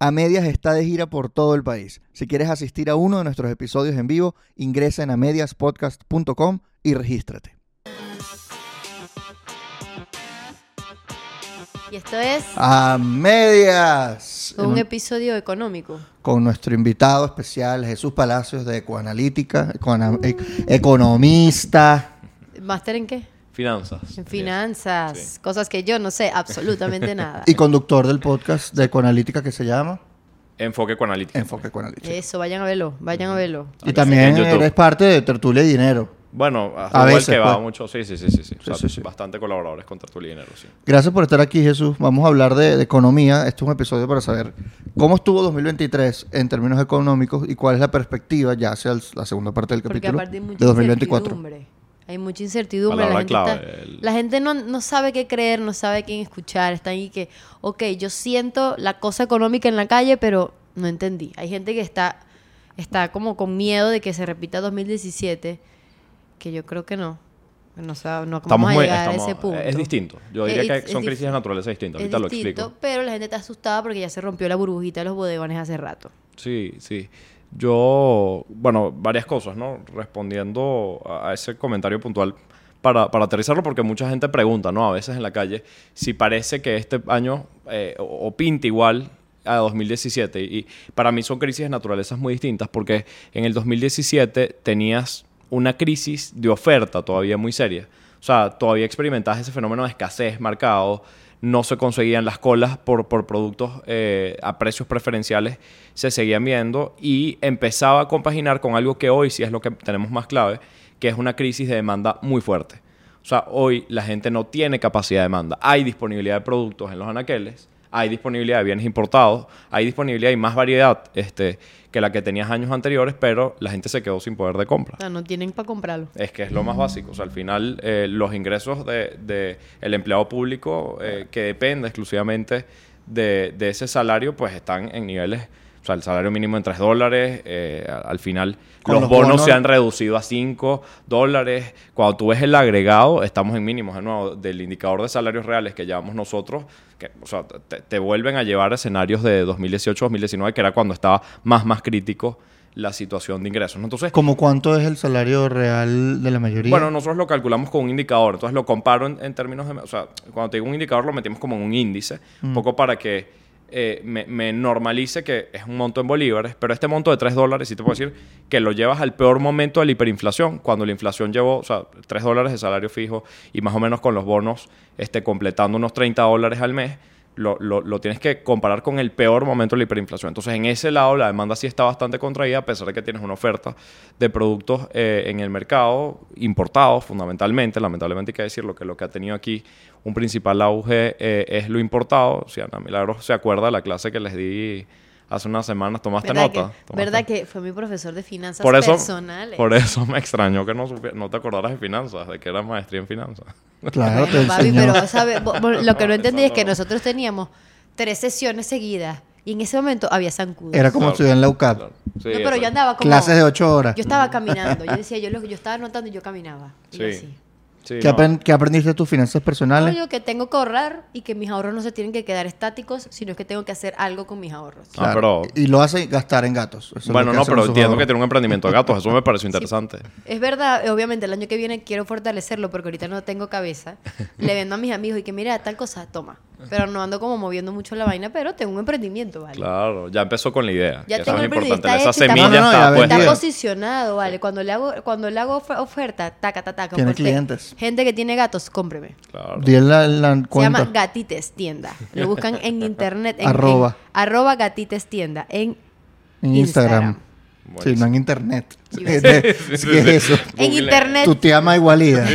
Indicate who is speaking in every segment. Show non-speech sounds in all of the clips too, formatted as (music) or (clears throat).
Speaker 1: A Medias está de gira por todo el país. Si quieres asistir a uno de nuestros episodios en vivo, ingresa en amediaspodcast.com y regístrate.
Speaker 2: Y esto es
Speaker 1: A Medias.
Speaker 2: Un
Speaker 1: un-
Speaker 2: episodio económico.
Speaker 1: con nuestro invitado especial, Jesús Palacios de Ecoanalítica, ecoana- e- economista.
Speaker 2: ¿Máster en qué?
Speaker 3: Finanzas.
Speaker 2: En finanzas. Cosas que yo no sé absolutamente nada. (laughs)
Speaker 1: y conductor del podcast de Ecoanalítica que se llama
Speaker 3: Enfoque con analítica.
Speaker 1: Enfoque Ecoanalítica.
Speaker 2: Eso, vayan a verlo, vayan a verlo.
Speaker 1: Y también eres parte de Tertulia y Dinero.
Speaker 3: Bueno,
Speaker 1: A veces,
Speaker 3: que va
Speaker 1: pues.
Speaker 3: mucho. Sí, sí, sí, sí. sí. O sea,
Speaker 1: sí, sí.
Speaker 3: Bastante colaboradores con Tertulia y Dinero, sí.
Speaker 1: Gracias por estar aquí, Jesús. Vamos a hablar de, de economía. Este es un episodio para saber cómo estuvo 2023 en términos económicos y cuál es la perspectiva ya hacia el- la segunda parte del
Speaker 2: Porque
Speaker 1: capítulo
Speaker 2: mucha
Speaker 1: de 2024.
Speaker 2: Hay mucha incertidumbre. La gente,
Speaker 3: clave,
Speaker 2: está-
Speaker 3: el-
Speaker 2: la gente no, no sabe qué creer, no sabe quién escuchar. Está ahí que, ok, yo siento la cosa económica en la calle, pero no entendí. Hay gente que está, está como con miedo de que se repita 2017, que yo creo que no. No, sabe- no
Speaker 3: Estamos
Speaker 2: a
Speaker 3: muy.
Speaker 2: llegar
Speaker 3: estamos-
Speaker 2: a ese punto.
Speaker 3: Es distinto. Yo diría
Speaker 2: Es-
Speaker 3: que
Speaker 2: es
Speaker 3: son crisis de naturaleza distintas.
Speaker 2: Es
Speaker 3: Ahorita lo
Speaker 2: distinto,
Speaker 3: explico.
Speaker 2: pero la gente está asustada porque ya se rompió la burbujita de los bodegones hace rato.
Speaker 3: Sí, sí. Yo, bueno, varias cosas, ¿no? Respondiendo a ese comentario puntual para, para aterrizarlo, porque mucha gente pregunta, ¿no? A veces en la calle, si parece que este año eh, o, o pinta igual a 2017. Y para mí son crisis de naturalezas muy distintas, porque en el 2017 tenías una crisis de oferta todavía muy seria. O sea, todavía experimentabas ese fenómeno de escasez marcado, no se conseguían las colas por, por productos eh, a precios preferenciales, se seguían viendo y empezaba a compaginar con algo que hoy sí es lo que tenemos más clave, que es una crisis de demanda muy fuerte. O sea, hoy la gente no tiene capacidad de demanda. Hay disponibilidad de productos en los anaqueles, hay disponibilidad de bienes importados, hay disponibilidad y más variedad este, que la que tenías años anteriores, pero la gente se quedó sin poder de compra.
Speaker 2: O sea, no tienen para comprarlo.
Speaker 3: Es que es lo más básico. O sea, al final, eh, los ingresos del de, el empleado público, eh, que depende exclusivamente de, de ese salario, pues están en niveles. O sea, el salario mínimo en 3 dólares. eh, al final, los,
Speaker 1: los
Speaker 3: bonos,
Speaker 1: bonos-
Speaker 3: se han reducido a 5 dólares. Cuando tú ves el agregado, estamos en mínimos de nuevo. Del indicador de salarios reales que llevamos nosotros, que, o sea, te, te vuelven a llevar a escenarios de 2018-2019, que era cuando estaba más, más crítico la situación de ingresos. Entonces,
Speaker 1: ¿Cómo cuánto es el salario real de la mayoría?
Speaker 3: bueno, nosotros lo calculamos con un indicador, entonces lo comparo en, en términos de... O sea, cuando te digo un indicador lo metimos como en un índice, un poco para que eh, me, me normalice que es un monto en bolívares, pero este monto de 3 dólares sí te puedo decir que lo llevas al peor momento de la hiperinflación, cuando la inflación llevó, o sea, 3 dólares de salario fijo y más o menos con los bonos este, completando unos 30 dólares al mes, lo, lo- tienes que comparar con el peor momento de la hiperinflación. Entonces, en ese lado, la demanda sí está bastante contraída, a pesar de que tienes una oferta de productos eh, en el mercado, importados fundamentalmente. Lamentablemente hay que decirlo, que lo que ha tenido aquí un principal auge eh, es lo importado. Si Ana Milagros se acuerda de la clase que les di hace unas semanas, tomaste
Speaker 2: ¿Verdad,
Speaker 3: nota.
Speaker 2: que,
Speaker 3: ¿Tomaste?
Speaker 2: ¿verdad que fue mi profesor de finanzas
Speaker 3: por eso,
Speaker 2: personales?
Speaker 3: por eso me extrañó que no, no te acordaras de finanzas, de que era maestría en finanzas.
Speaker 1: Claro, te
Speaker 2: papi,
Speaker 1: enseñó.
Speaker 2: pero lo que no entendí es que
Speaker 3: no.
Speaker 2: nosotros teníamos tres sesiones seguidas y en ese momento había zancudos.
Speaker 1: Era como
Speaker 3: Claro.
Speaker 1: estudiar en la UCAP.
Speaker 3: Claro. Sí,
Speaker 2: no, pero
Speaker 3: exacto.
Speaker 2: yo andaba como...
Speaker 1: Clases de 8 horas.
Speaker 2: Yo estaba caminando. Yo decía, yo, lo, yo estaba anotando y yo caminaba. Y
Speaker 3: Sí.
Speaker 2: así.
Speaker 3: Sí,
Speaker 1: ¿Qué,
Speaker 3: no.
Speaker 1: apren- qué aprendiste de tus finanzas personales?
Speaker 2: No, yo que tengo que ahorrar y que mis ahorros no se tienen que quedar estáticos, sino que tengo que hacer algo con mis ahorros.
Speaker 3: Ah, pero-
Speaker 1: Y lo hace gastar en gatos. Eso
Speaker 3: Bueno,
Speaker 1: que
Speaker 3: no, pero entiendo que
Speaker 1: ahorros.
Speaker 3: tiene un emprendimiento de gatos. Eso me pareció (laughs) interesante.
Speaker 2: Es verdad, obviamente el año que viene quiero fortalecerlo porque ahorita no tengo cabeza. Le vendo a mis amigos y que mira, tal cosa, toma. Pero no ando como moviendo mucho la vaina, pero tengo un emprendimiento, ¿vale?
Speaker 3: Claro, ya empezó con la idea.
Speaker 2: Ya
Speaker 3: que
Speaker 2: tengo
Speaker 3: eso es importante.
Speaker 2: está
Speaker 3: Esa
Speaker 2: hecho, está
Speaker 3: semilla
Speaker 1: No, no, no, ya
Speaker 3: está
Speaker 1: Pues-
Speaker 2: posicionado, ¿vale? Cuando le hago, cuando le hago of- oferta, taca, taca, taca.
Speaker 1: Tiene clientes.
Speaker 2: Gente que tiene gatos, cómpreme.
Speaker 3: Claro.
Speaker 1: La, la
Speaker 2: Se llama Gatites Tienda. Lo buscan en (laughs) internet. En,
Speaker 1: Arroba.
Speaker 2: en- arroba Gatites Tienda. En,
Speaker 1: en Instagram.
Speaker 3: Buenísimo.
Speaker 1: no en internet. (laughs) (laughs)
Speaker 2: Sí,
Speaker 1: ¿Qué es
Speaker 3: sí, sí.
Speaker 1: eso?
Speaker 2: en internet.
Speaker 1: Tu tía ama igualida.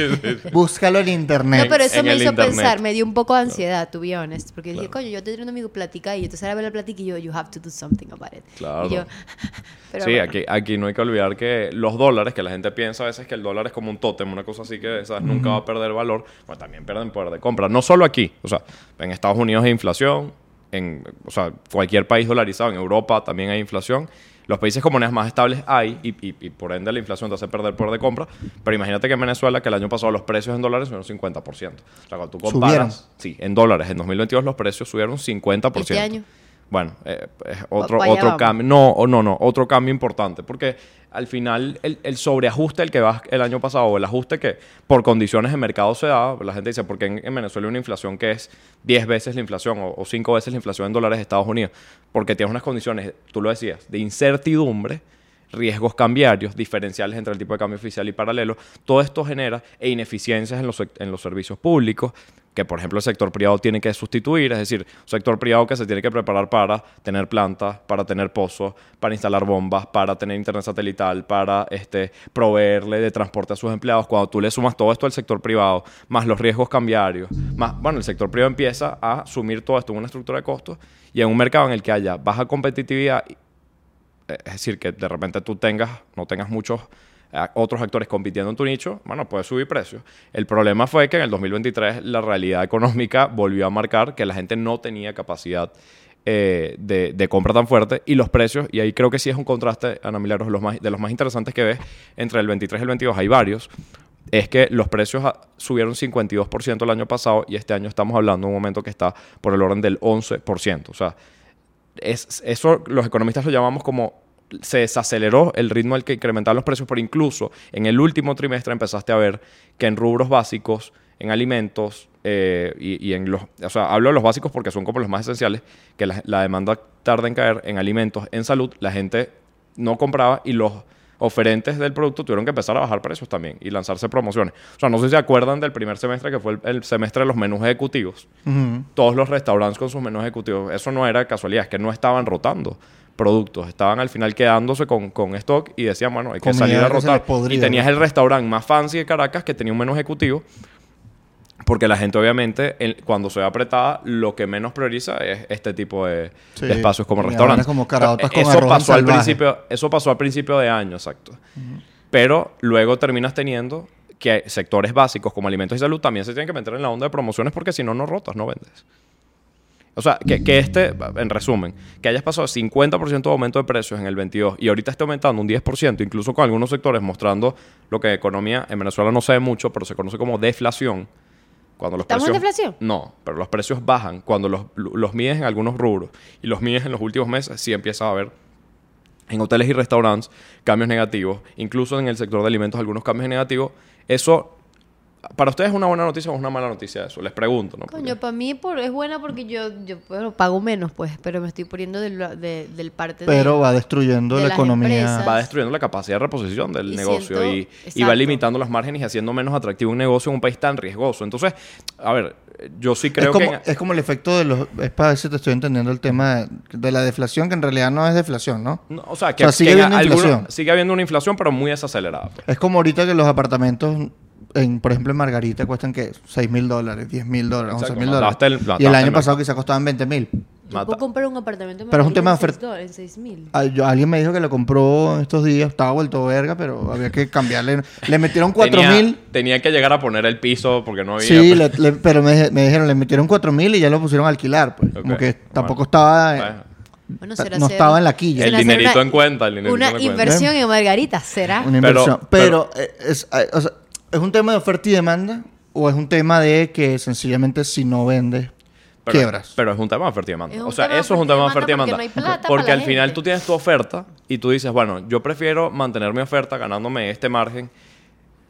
Speaker 1: Búscalo en
Speaker 2: No,
Speaker 1: internet.
Speaker 2: pero eso
Speaker 3: en
Speaker 2: me hizo
Speaker 3: internet.
Speaker 2: pensar, me dio un poco de ansiedad, to be honest. Porque dije,
Speaker 3: Claro.
Speaker 2: coño, yo te un amigo platica y entonces ahora ve la platica y yo, you have to do something about it.
Speaker 3: Claro.
Speaker 2: Y yo, (laughs) pero
Speaker 3: sí,
Speaker 2: bueno.
Speaker 3: aquí, aquí no hay que olvidar que los dólares, que la gente piensa a veces que el dólar es como un tótem, una cosa así que ¿sabes? nunca va a perder valor, bueno, también pierden poder de compra. No solo aquí, o sea, en Estados Unidos hay inflación, en o sea, cualquier país dolarizado, en Europa también hay inflación. Los países con monedas más estables hay, y, y- y por ende la inflación te hace perder poder de compra. Pero imagínate que en Venezuela, que el año pasado los precios en dólares subieron 50%. O sea, cuando tú comparas,
Speaker 1: ¿Subieron?
Speaker 3: sí, en dólares, en 2022 los precios subieron 50%.
Speaker 2: Este año.
Speaker 3: Bueno, eh, es otro,
Speaker 2: pa' allá
Speaker 3: otro
Speaker 2: vamos.
Speaker 3: cambio. No, o no, no, otro cambio importante. Porque al final el, el sobreajuste el que va el año pasado, o el ajuste que por condiciones de mercado se da, la gente dice, porque en, en Venezuela hay una inflación que es 10 veces la inflación o, o 5 veces la inflación en dólares de Estados Unidos. Porque tienes unas condiciones, tú lo decías, de incertidumbre riesgos cambiarios, diferenciales entre el tipo de cambio oficial y paralelo, todo esto genera e ineficiencias en los, en los servicios públicos que, por ejemplo, el sector privado tiene que sustituir, es decir, un sector privado que se tiene que preparar para tener plantas, para tener pozos, para instalar bombas, para tener internet satelital, para este, proveerle de transporte a sus empleados. Cuando tú le sumas todo esto al sector privado, más los riesgos cambiarios, más, bueno, el sector privado empieza a asumir todo esto en una estructura de costos y en un mercado en el que haya baja competitividad es decir, que de repente tú tengas, no tengas muchos eh, otros actores compitiendo en tu nicho, bueno, puedes subir precios. El problema fue que en el 2023 la realidad económica volvió a marcar que la gente no tenía capacidad eh, de, compra tan fuerte y los precios, y ahí creo que sí es un contraste, Ana Milagros, de los más interesantes que ves entre el 23 y el 22, hay varios, es que los precios ah, subieron 52% el año pasado y este año estamos hablando de un momento que está por el orden del 11%. O sea, es, eso los economistas lo llamamos como se desaceleró el ritmo al que incrementaban los precios, pero incluso en el último trimestre empezaste a ver que en rubros básicos, en alimentos eh, y, y en los... O sea, hablo de los básicos porque son como los más esenciales, que la, la demanda tarda en caer, en alimentos, en salud, la gente no compraba y los oferentes del producto tuvieron que empezar a bajar precios también y lanzarse promociones. O sea, no sé si se acuerdan del primer semestre que fue el, el semestre de los menús ejecutivos todos los restaurantes con sus menús ejecutivos. Eso no era casualidad, es que no estaban rotando productos, estaban al final quedándose con, con stock y decían, bueno, hay que
Speaker 1: Comida
Speaker 3: salir a rotar.
Speaker 1: podría,
Speaker 3: Y tenías
Speaker 1: ¿no?
Speaker 3: el restaurante más fancy de Caracas que tenía un menú ejecutivo, porque la gente obviamente el- cuando se ve apretada lo que menos prioriza es este tipo de,
Speaker 1: Sí.
Speaker 3: de espacios como restaurantes.
Speaker 1: como con
Speaker 3: eso pasó al principio, eso pasó al principio de año, exacto. Pero luego terminas teniendo que sectores básicos como alimentos y salud también se tienen que meter en la onda de promociones porque si no, no rotas, no vendes. O sea, que, que este, en resumen, que hayas pasado 50% de aumento de precios en el 22 y ahorita esté aumentando un 10%, incluso con algunos sectores mostrando lo que en economía en Venezuela no se ve mucho, pero se conoce como deflación. Cuando los
Speaker 2: ¿Estamos en
Speaker 3: precios,
Speaker 2: deflación?
Speaker 3: No, pero los precios bajan cuando los, los mides en algunos rubros y los mides en los últimos meses, sí empiezas a ver en hoteles y restaurantes cambios negativos, incluso en el sector de alimentos algunos cambios negativos. Eso, para ustedes es una buena noticia o es una mala noticia eso, les pregunto, ¿no?
Speaker 2: Coño, para mí por, es buena porque yo, yo bueno, pago menos, pues, pero me estoy poniendo del, de- del parte
Speaker 1: Pero
Speaker 2: de...
Speaker 1: va destruyendo
Speaker 2: de
Speaker 1: la economía.
Speaker 2: empresas.
Speaker 3: va destruyendo la capacidad de reposición del
Speaker 2: Y
Speaker 3: negocio
Speaker 2: siento-
Speaker 3: y, y va limitando los márgenes y haciendo menos atractivo un negocio en un país tan riesgoso. Entonces, a ver, yo sí creo
Speaker 1: es, como,
Speaker 3: que... en-
Speaker 1: es como el efecto de los... Es para ver si te estoy entendiendo el tema de, de la deflación, que en realidad no es deflación, ¿no?
Speaker 3: no, o sea, que,
Speaker 1: o sea, sigue
Speaker 3: que en
Speaker 1: habiendo inflación.
Speaker 3: sigue habiendo una inflación, pero muy desacelerada. pues.
Speaker 1: Es como ahorita que los apartamentos, en, por ejemplo, en Margarita cuestan que 6 mil dólares, 10 mil dólares,
Speaker 3: Exacto,
Speaker 1: 11 mil dólares.
Speaker 3: el-
Speaker 1: y el año
Speaker 3: el
Speaker 1: pasado quizá costaban 20 mil.
Speaker 2: Yo puedo comprar un apartamento en
Speaker 1: Pero es un tema de
Speaker 2: en
Speaker 1: oferta.
Speaker 2: dólares, en 6 mil.
Speaker 1: Ah, alguien me dijo que lo compró estos días, estaba vuelto verga, pero había que cambiarle. Le metieron 4
Speaker 3: Tenía-
Speaker 1: mil.
Speaker 3: Tenía que llegar a poner el piso porque no había...
Speaker 1: Sí,
Speaker 3: pues.
Speaker 1: le- le- pero me, me dijeron, le metieron 4 mil y ya lo pusieron a alquilar. Pues. Como que tampoco
Speaker 3: bueno.
Speaker 1: estaba. eh,
Speaker 3: Bueno,
Speaker 2: Bueno,
Speaker 1: Ta-
Speaker 2: será
Speaker 1: no estaba en la quilla.
Speaker 3: El dinerito
Speaker 2: una-
Speaker 3: en cuenta, el dinerito
Speaker 2: Una
Speaker 3: en cuenta.
Speaker 2: inversión en Margarita, ¿será?
Speaker 1: Una
Speaker 3: Pero-
Speaker 1: inversión. Pero, eh, es, eh, o sea, ¿es un tema de oferta y demanda? ¿O es un tema de que sencillamente si no vendes,
Speaker 3: Pero,
Speaker 1: quiebras?
Speaker 3: pero es un tema de oferta y demanda. O sea, eso es un tema de oferta y
Speaker 2: demanda porque no hay plata
Speaker 3: porque
Speaker 2: para
Speaker 3: al final
Speaker 2: gente.
Speaker 3: tú tienes tu oferta y tú dices, bueno, yo prefiero mantener mi oferta ganándome este margen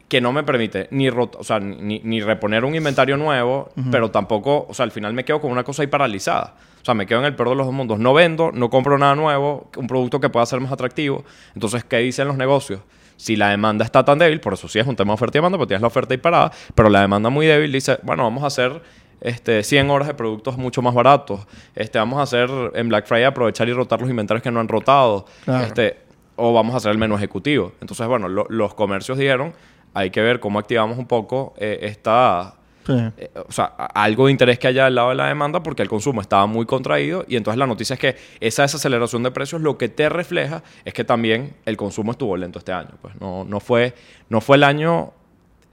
Speaker 3: que no me permite ni, rot- o sea, ni, ni reponer un inventario nuevo, pero tampoco, o sea, al final me quedo con una cosa ahí paralizada. O sea, me quedo en el peor de los dos mundos. No vendo, no compro nada nuevo, un producto que pueda ser más atractivo. Entonces, ¿qué dicen los negocios? Si la demanda está tan débil, por eso sí es un tema de oferta y demanda, porque tienes la oferta ahí parada, pero la demanda muy débil dice, bueno, vamos a hacer este, 100 horas de productos mucho más baratos. Este, vamos a hacer en Black Friday aprovechar y rotar los inventarios que no han rotado.
Speaker 1: Claro.
Speaker 3: Este, o vamos a hacer el menú ejecutivo. Entonces, bueno, lo- los comercios dijeron, hay que ver cómo activamos un poco eh, esta... Eh, o sea, algo de interés que haya al lado de la demanda porque el consumo estaba muy contraído y entonces la noticia es que esa desaceleración de precios lo que te refleja es que también el consumo estuvo lento este año. Pues no, no, fue, no fue el año...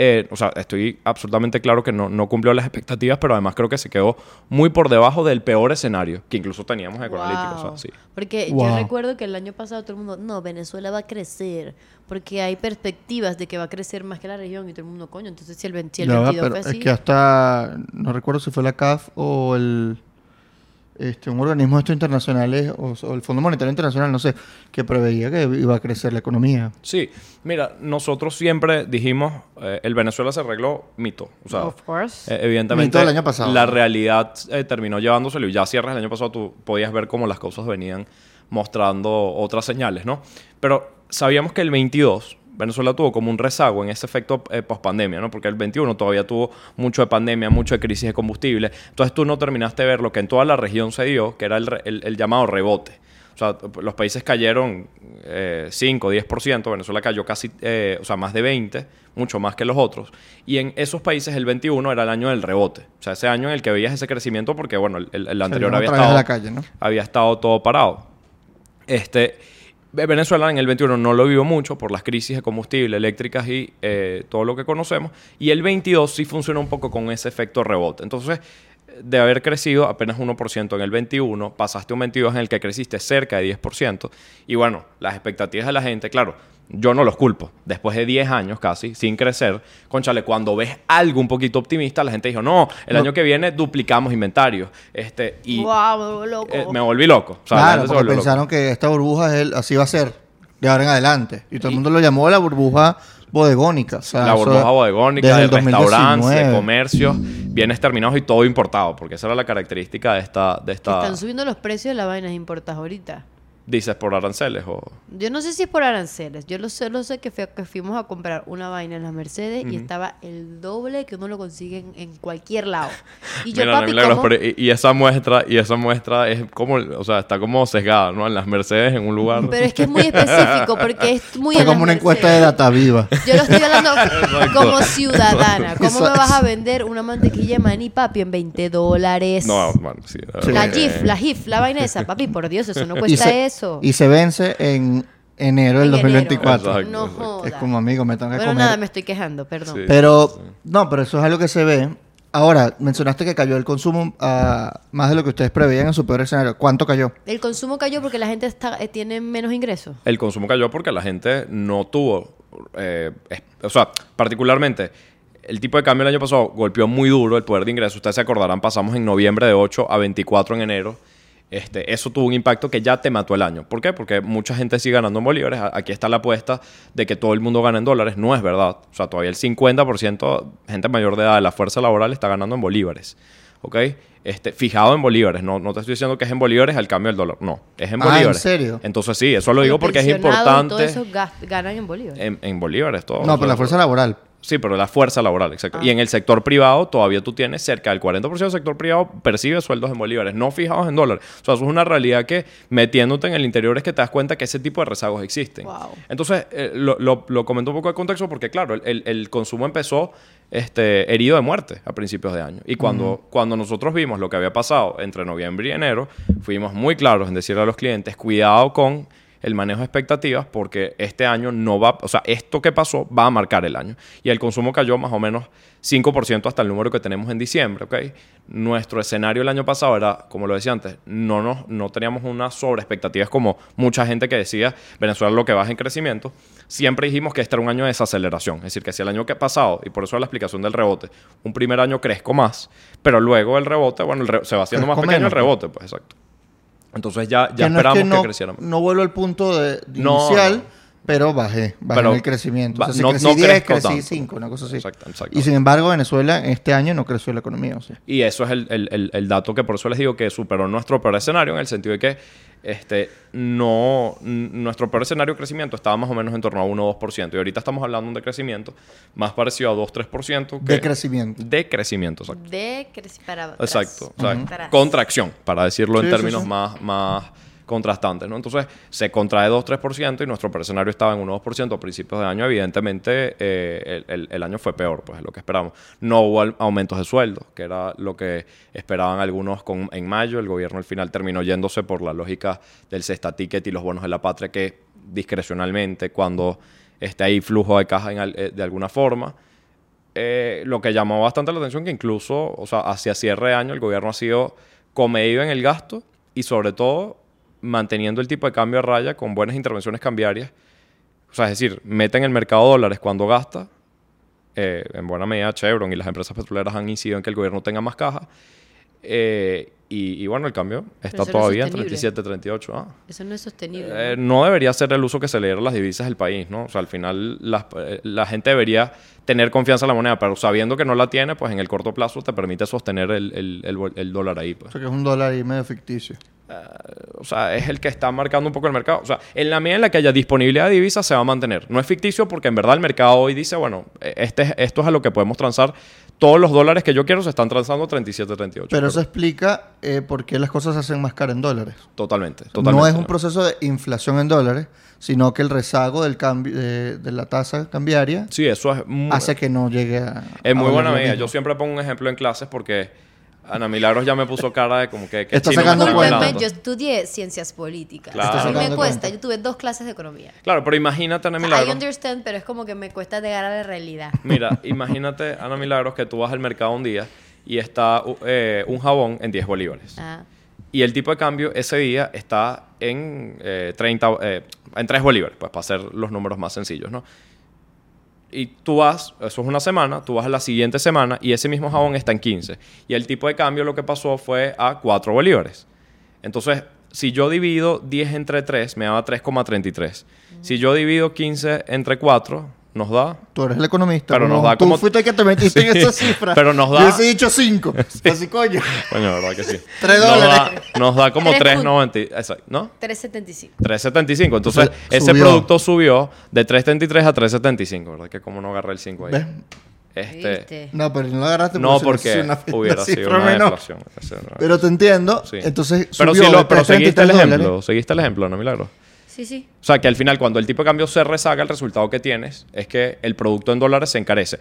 Speaker 3: eh, o sea, estoy absolutamente claro que no, no cumplió las expectativas, pero además creo que se quedó muy por debajo del peor escenario que incluso teníamos en Ecoanalítica. O sea,
Speaker 2: Wow.
Speaker 3: sí.
Speaker 2: Porque
Speaker 1: Wow.
Speaker 2: yo recuerdo que el año pasado todo el mundo, no, Venezuela va a crecer, porque hay perspectivas de que va a crecer más que la región y todo el mundo, coño, entonces si el, 20 si el
Speaker 1: Ya va,
Speaker 2: 22
Speaker 1: pero
Speaker 2: fue
Speaker 1: es
Speaker 2: así,
Speaker 1: que hasta, no recuerdo si fue la CAF o el, este, un organismo de estos internacionales o, o el Fondo Monetario Internacional, no sé, que preveía que iba a crecer la economía.
Speaker 3: Sí, mira, nosotros siempre dijimos, eh, el Venezuela se arregló mito. O sea,
Speaker 2: Of course.
Speaker 3: eh, evidentemente,
Speaker 1: Mito del año pasado.
Speaker 3: la realidad eh, terminó llevándoselo y ya cierres el año pasado tú podías ver cómo las cosas venían mostrando otras señales, ¿no? Pero sabíamos que el 22 Venezuela tuvo como un rezago en ese efecto eh, post-pandemia, ¿no? Porque el 21 todavía tuvo mucho de pandemia, mucho de crisis de combustible. Entonces tú no terminaste de ver lo que en toda la región se dio, que era el, re- el- el llamado rebote. O sea, los países cayeron eh, 5, 10%, Venezuela cayó casi, eh, o sea, más de 20, mucho más que los otros. Y en esos países el 21 era el año del rebote. O sea, ese año en el que veías ese crecimiento porque, bueno, el, anterior había estado,
Speaker 1: la calle, ¿no?
Speaker 3: había estado todo parado. Este, Venezuela en el 21 no lo vivió mucho por las crisis de combustible, eléctricas y eh, todo lo que conocemos. Y el 22 sí funciona un poco con ese efecto rebote. Entonces, de haber crecido apenas 1% en el 21, pasaste un 22 en el que creciste cerca de 10%. Y bueno, las expectativas de la gente, claro, yo no los culpo. Después de 10 años casi, sin crecer, conchale, cuando ves algo un poquito optimista, la gente dijo, no, el
Speaker 1: No.
Speaker 3: año que viene duplicamos inventarios. Este, y
Speaker 2: wow, me vuelvo loco.
Speaker 3: eh, me volví loco. O sea, la
Speaker 1: claro, porque pensaron que esta burbuja es el- así va a ser de ahora en adelante. Y todo el mundo lo llamó la burbuja bodegónica. o sea,
Speaker 3: la burbuja bodegónica, de
Speaker 1: el
Speaker 3: restaurantes, de
Speaker 1: 2019.
Speaker 3: comercios, bienes terminados y todo importado, porque esa era la característica de esta, de esta
Speaker 2: Están subiendo los precios de las vainas importadas ahorita.
Speaker 3: Dices por aranceles o
Speaker 2: Yo no sé si es por aranceles. Yo lo sé, lo sé que, fui- que fuimos a comprar una vaina en las Mercedes y estaba el doble que uno lo consigue en, en cualquier lado. (laughs) Y yo,
Speaker 3: Mira,
Speaker 2: papi,
Speaker 3: milagros,
Speaker 2: ¿cómo?
Speaker 3: pero y, y esa muestra y esa muestra es como, o sea, está como sesgada, ¿no? En las Mercedes en un lugar.
Speaker 2: Pero es que es muy específico porque es (laughs) muy
Speaker 1: Está
Speaker 2: en
Speaker 1: como una encuesta de data viva.
Speaker 2: Yo lo estoy hablando (laughs) como ciudadana. ¿Cómo me vas a vender una mantequilla de maní, papi, en 20 dólares?
Speaker 3: no, sí.
Speaker 1: Sí.
Speaker 2: La GIF, la GIF, la vaina esa, papi, por Dios, eso no cuesta
Speaker 1: se,
Speaker 2: eso.
Speaker 1: Y se vence en enero del
Speaker 2: En enero.
Speaker 1: 2024.
Speaker 3: Exacto,
Speaker 2: No joda.
Speaker 1: Es como amigo, me tengo que
Speaker 2: Bueno,
Speaker 1: comer.
Speaker 2: nada, me estoy quejando, perdón.
Speaker 3: Sí.
Speaker 1: Pero, no, pero eso es algo que se ve. Ahora, mencionaste que cayó el consumo a más de lo que ustedes preveían en su peor escenario. ¿Cuánto cayó?
Speaker 2: El consumo cayó porque la gente está, eh, tiene menos ingresos.
Speaker 3: El consumo cayó porque la gente no tuvo, eh, es- o sea, particularmente, el tipo de cambio el año pasado golpeó muy duro el poder de ingreso. Ustedes se acordarán, pasamos en noviembre de 8 a 24 en enero. Este, eso tuvo un impacto que ya te mató el año. ¿Por qué? Porque mucha gente sigue ganando en bolívares. Aquí está la apuesta de que todo el mundo gana en dólares. No es verdad. O sea, todavía el 50% de gente mayor de edad de la fuerza laboral está ganando en bolívares. ¿Ok? Este, fijado en bolívares. No, no te estoy diciendo que es en bolívares al cambio del dólar. No, es en
Speaker 1: Ah, ¿en
Speaker 3: bolívares.
Speaker 1: serio?
Speaker 3: Entonces sí, eso lo digo porque es importante.
Speaker 2: Todo eso gas- ganan en Bolívar.
Speaker 3: En, en bolívares, todo.
Speaker 1: No, pero la fuerza laboral.
Speaker 3: Sí, pero la fuerza laboral, exacto.
Speaker 2: Ah.
Speaker 3: Y en el sector privado todavía tú tienes cerca del 40% del sector privado percibe sueldos en bolívares, no fijados en dólares. O sea, eso es una realidad que metiéndote en el interior es que te das cuenta que ese tipo de rezagos existen.
Speaker 2: Wow.
Speaker 3: Entonces, eh, lo, lo, lo comento un poco de contexto porque, claro, el- el, el consumo empezó este, herido de muerte a principios de año. Y cuando, cuando nosotros vimos lo que había pasado entre noviembre y enero, fuimos muy claros en decirle a los clientes, cuidado con el manejo de expectativas porque este año no va, o sea, esto que pasó va a marcar el año. Y el consumo cayó más o menos 5% hasta el número que tenemos en diciembre, ¿ok? Nuestro escenario el año pasado era, como lo decía antes, no, nos, no teníamos unas sobre expectativas como mucha gente que decía Venezuela lo que baja en crecimiento. Siempre dijimos que este era un año de desaceleración. Es decir, que si el año que ha pasado, y por eso la explicación del rebote, un primer año crezco más, pero luego el rebote, bueno, el re- se va haciendo más pequeño
Speaker 1: menos,
Speaker 3: el rebote, pues exacto. Entonces ya, ya
Speaker 1: que no es
Speaker 3: esperamos
Speaker 1: que
Speaker 3: que,
Speaker 1: no,
Speaker 3: creciera más.
Speaker 1: no vuelvo al punto de, de
Speaker 3: No,
Speaker 1: inicial,
Speaker 3: no.
Speaker 1: Pero bajé. Bajé
Speaker 3: Pero
Speaker 1: en el crecimiento. O sea, si
Speaker 3: no-
Speaker 1: crecí
Speaker 3: no
Speaker 1: 10,
Speaker 3: crezco
Speaker 1: crecí
Speaker 3: tanto.
Speaker 1: 5, una cosa así.
Speaker 3: Exacto, exacto.
Speaker 1: Y sin embargo, Venezuela este año no creció la economía. O sea.
Speaker 3: Y eso es el, el- el- el dato que por eso les digo que superó nuestro peor escenario en el sentido de que este, no, nuestro peor escenario de crecimiento estaba más o menos en torno a 1 o 2%. Y ahorita estamos hablando de crecimiento más parecido a 2-3%. que-
Speaker 1: De crecimiento.
Speaker 3: De crecimiento, exacto.
Speaker 2: De creci- para atrás.
Speaker 3: Exacto. o sea,
Speaker 2: Atrás.
Speaker 3: Contracción, para decirlo
Speaker 1: Sí,
Speaker 3: en
Speaker 1: sí,
Speaker 3: términos
Speaker 1: sí.
Speaker 3: Más, más contrastantes. ¿no? Entonces, se contrae 2-3% y nuestro escenario estaba en 1-2% a principios de año. Evidentemente, eh, el, el- año fue peor, pues es lo que esperamos. No hubo aumentos de sueldo, que era lo que esperaban algunos con, en mayo. El gobierno al final terminó yéndose por la lógica del cesta ticket y los bonos de la patria, que discrecionalmente, cuando esté ahí flujo de caja en eh, de alguna forma, eh, lo que llamó bastante la atención que incluso, o sea, hacia cierre de año el gobierno ha sido comedido en el gasto y sobre todo manteniendo el tipo de cambio a raya con buenas intervenciones cambiarias. O sea, es decir, mete en el mercado dólares cuando gasta. Eh, en buena medida Chevron y las empresas petroleras han incidido en que el gobierno tenga más caja. Eh, y, y bueno, el cambio está
Speaker 2: eso no es
Speaker 3: todavía en
Speaker 2: sostenible.
Speaker 3: 37, 38. Ah.
Speaker 2: Eso no es sostenible.
Speaker 3: Eh,
Speaker 2: ¿no?
Speaker 3: no debería ser el uso que se le diera a las divisas del país, ¿no? O sea, al final las- eh, la gente debería tener confianza en la moneda, pero sabiendo que no la tiene, pues en el corto plazo te permite sostener el, el- el el dólar ahí,
Speaker 1: O
Speaker 3: pues.
Speaker 1: sea que es un dólar y medio ficticio.
Speaker 3: O sea, es el que está marcando un poco el mercado. O sea, en la medida en la que haya disponibilidad de divisas se va a mantener. No es ficticio porque en verdad el mercado hoy dice, bueno, eh, este, es- esto es a lo que podemos transar. Todos los dólares que yo quiero se están transando 37, 38.
Speaker 1: Pero eso explica eh, por qué las cosas se hacen más caras en dólares.
Speaker 3: Totalmente, totalmente.
Speaker 1: No es un proceso de inflación en dólares, sino que el rezago del cambio de, de la tasa cambiaria
Speaker 3: Sí, eso es muy,
Speaker 1: hace que no llegue a.
Speaker 3: es muy buena medida. Yo siempre pongo un ejemplo en clases porque Ana Milagros ya me puso cara de como que... que
Speaker 1: Está
Speaker 3: chino me
Speaker 1: sacando cuenta.
Speaker 2: Discúlpenme,
Speaker 3: hablando.
Speaker 2: yo estudié ciencias políticas.
Speaker 3: Claro.
Speaker 2: A mí
Speaker 3: Está
Speaker 2: me
Speaker 1: sacando
Speaker 2: cuesta.
Speaker 1: cuenta.
Speaker 2: Yo tuve dos clases de economía.
Speaker 3: Claro, pero imagínate, Ana
Speaker 2: I
Speaker 3: Milagros.
Speaker 2: understand, pero es como que me cuesta llegar a la realidad. (laughs)
Speaker 3: Mira, imagínate, Ana Milagros, que tú vas al mercado un día y está uh, eh, un jabón en 10 bolívares.
Speaker 2: Ah,
Speaker 3: Y el tipo de cambio ese día está en, eh, 30, eh, en 3 bolívares, pues para hacer los números más sencillos, ¿no? Y tú vas, eso es una semana, tú vas a la siguiente semana y ese mismo jabón está en 15. Y el tipo de cambio lo que pasó fue a 4 bolívares. Entonces, si yo divido 10 entre 3, me da 3,33. Si yo divido 15 entre 4, nos da
Speaker 1: Tú eres el economista.
Speaker 3: Pero nos da
Speaker 1: tú
Speaker 3: como-
Speaker 1: fuiste el que te metiste en (laughs)
Speaker 3: Sí.
Speaker 1: esa cifra.
Speaker 3: Pero nos da-
Speaker 1: Yo hubiese dicho 5. (laughs) Así, coño.
Speaker 3: Coño, verdad que sí. (laughs)
Speaker 1: Tres
Speaker 3: Nos
Speaker 1: dólares.
Speaker 3: da, nos da como
Speaker 2: Tres
Speaker 3: 3.90, exacto, ¿no?
Speaker 2: 375.
Speaker 3: 3.75. Entonces,
Speaker 1: Entonces,
Speaker 3: ese
Speaker 1: subió.
Speaker 3: producto subió de 3.33 a 3.75, ¿verdad? Que como no agarré el 5 ahí.
Speaker 1: ¿Ves?
Speaker 3: Este,
Speaker 2: ¿Viste?
Speaker 1: No, pero no lo agarraste
Speaker 3: no,
Speaker 1: si
Speaker 3: porque
Speaker 1: una- una
Speaker 3: hubiera sido una
Speaker 1: menor.
Speaker 3: deflación.
Speaker 1: Pero te entiendo.
Speaker 3: Sí.
Speaker 1: Entonces,
Speaker 3: Pero,
Speaker 1: subió
Speaker 3: sí lo-
Speaker 1: de
Speaker 3: pero seguiste el
Speaker 1: 333
Speaker 3: ejemplo.
Speaker 1: dólares.
Speaker 3: Seguiste el ejemplo, ¿no, Milagro?
Speaker 2: Sí, sí.
Speaker 3: O sea, que al final, cuando el tipo de cambio se rezaga, el resultado que tienes es que el producto en dólares se encarece.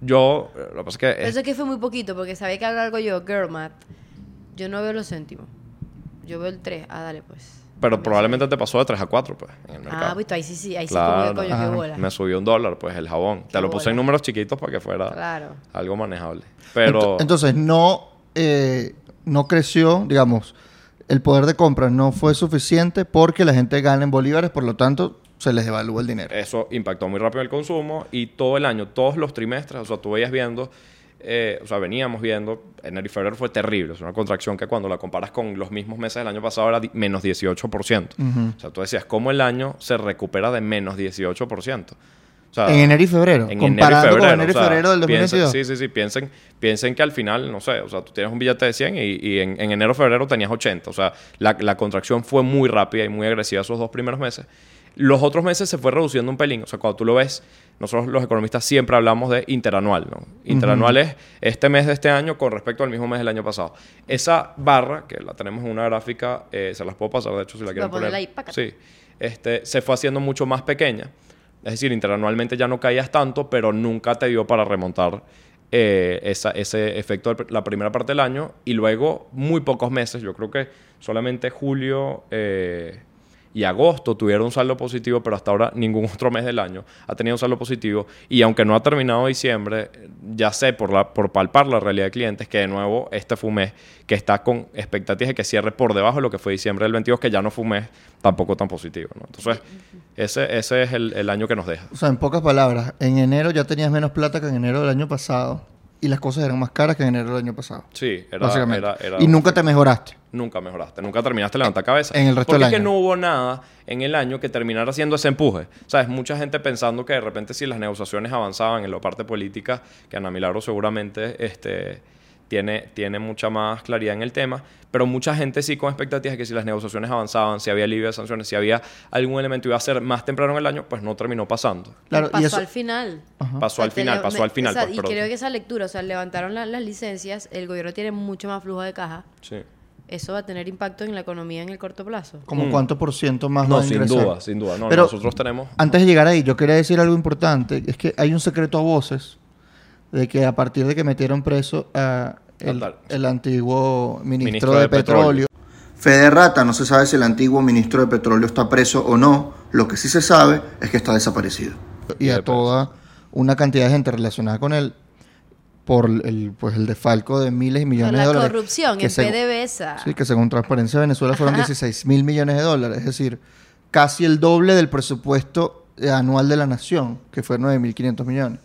Speaker 3: Yo, eh, lo que pasa es que... es-
Speaker 2: Eso que fue muy poquito, porque sabía que hablar algo yo, girl math. Yo no veo los céntimos. Yo veo el 3. Ah, dale, pues.
Speaker 3: pero probablemente te pasó de 3 a 4, pues, en el mercado.
Speaker 2: Ah, visto, ahí sí, sí. Ahí sí,
Speaker 3: Claro.
Speaker 2: como que coño, qué bola.
Speaker 3: Me subió un dólar, pues, el jabón. Te
Speaker 2: Qué
Speaker 3: lo puse
Speaker 2: bola.
Speaker 3: en números chiquitos para que fuera
Speaker 2: Claro.
Speaker 3: algo manejable. Pero...
Speaker 1: Ent- Entonces, no, eh, no creció, digamos, el poder de compra no fue suficiente porque la gente gana en bolívares, por lo tanto, se les devalúa el dinero.
Speaker 3: eso impactó muy rápido el consumo y todo el año, todos los trimestres, o sea, tú veías viendo, eh, o sea, veníamos viendo, enero y febrero fue terrible, es una contracción que cuando la comparas con los mismos meses del año pasado era menos 18%. O sea, tú decías, ¿cómo el año se recupera de menos 18%? O sea,
Speaker 1: en enero y febrero.
Speaker 3: en enero y
Speaker 1: comparando
Speaker 3: febrero.
Speaker 1: con enero y
Speaker 3: o sea,
Speaker 1: febrero del
Speaker 3: piensen-
Speaker 1: 2022.
Speaker 3: sí, sí, sí. Piensen, piensen que al final, no sé, o sea, tú tienes un billete de 100 y, y en, en enero febrero tenías 80. O sea, la, la contracción fue muy rápida y muy agresiva esos dos primeros meses. Los otros meses se fue reduciendo un pelín. O sea, cuando tú lo ves, nosotros los economistas siempre hablamos de interanual, ¿no? Interanual es este mes de este año con respecto al mismo mes del año pasado. Esa barra, que la tenemos en una gráfica, eh, se las puedo pasar, de hecho, si la quieren poner.
Speaker 2: ahí.
Speaker 3: Sí. Este, se fue haciendo mucho más pequeña. Es decir, interanualmente ya no caías tanto, pero nunca te dio para remontar eh, esa- ese efecto de la primera parte del año. Y luego, muy pocos meses, yo creo que solamente julio eh, y agosto tuvieron un saldo positivo, pero hasta ahora ningún (laughs) otro mes del año ha tenido un saldo positivo. Y aunque no ha terminado diciembre, ya sé por, la, por palpar la realidad de clientes que de nuevo este fue un mes que está con expectativas de que cierre por debajo de lo que fue diciembre del 22, que ya no fue un mes tampoco tan positivo. ¿no? Entonces, ese, ese es el, el año que nos deja.
Speaker 1: O sea, en pocas palabras, en enero ya tenías menos plata que en enero del año pasado y las cosas eran más caras que en enero del año pasado.
Speaker 3: Sí, era,
Speaker 1: básicamente.
Speaker 3: era- era-
Speaker 1: y nunca te mejoraste.
Speaker 3: Nunca mejoraste, nunca terminaste levantar cabeza.
Speaker 1: En el resto
Speaker 3: Porque
Speaker 1: del
Speaker 3: es que
Speaker 1: año.
Speaker 3: no hubo nada en el año que terminara haciendo ese empuje. ¿Sabes? Mucha gente pensando que de repente si las negociaciones avanzaban en la parte política, que Ana Milagro seguramente este, tiene, tiene mucha más claridad en el tema, pero mucha gente sí con expectativas de que si las negociaciones avanzaban, si había alivio de sanciones, si había algún elemento iba a ser más temprano en el año, pues no terminó pasando.
Speaker 1: Claro,
Speaker 2: pasó
Speaker 1: y eso,
Speaker 2: al final.
Speaker 3: Pasó
Speaker 2: O sea,
Speaker 3: al final, pasó
Speaker 2: me-
Speaker 3: al final.
Speaker 2: o sea,
Speaker 3: pues,
Speaker 2: y creo que esa lectura, o sea, levantaron la- las licencias, el gobierno tiene mucho más flujo de caja.
Speaker 3: Sí.
Speaker 2: Eso va a tener impacto en la economía en el corto plazo.
Speaker 1: como
Speaker 3: Mm.
Speaker 1: cuánto por ciento más va
Speaker 3: No,
Speaker 1: a
Speaker 3: sin duda, sin duda. No,
Speaker 1: Pero-
Speaker 3: nosotros tenemos...
Speaker 1: Antes de llegar ahí, yo quería decir algo importante. Es que hay un secreto a voces de que a partir de que metieron preso a el, el antiguo ministro,
Speaker 3: Ministro
Speaker 1: de,
Speaker 3: de
Speaker 1: Petróleo. Fede Rata, no se sabe si el antiguo ministro de Petróleo está preso o no. Lo que sí se sabe es que está desaparecido. Y a
Speaker 3: de
Speaker 1: toda una cantidad de gente relacionada con él por el, pues, el desfalco de miles y millones
Speaker 2: la
Speaker 1: de dólares.
Speaker 2: corrupción
Speaker 1: que
Speaker 2: en
Speaker 1: según-
Speaker 2: PDVSA.
Speaker 1: Sí, que según Transparencia Venezuela fueron 16 mil millones de dólares, es decir, casi el doble del presupuesto anual de la nación, que fue 9.500 millones.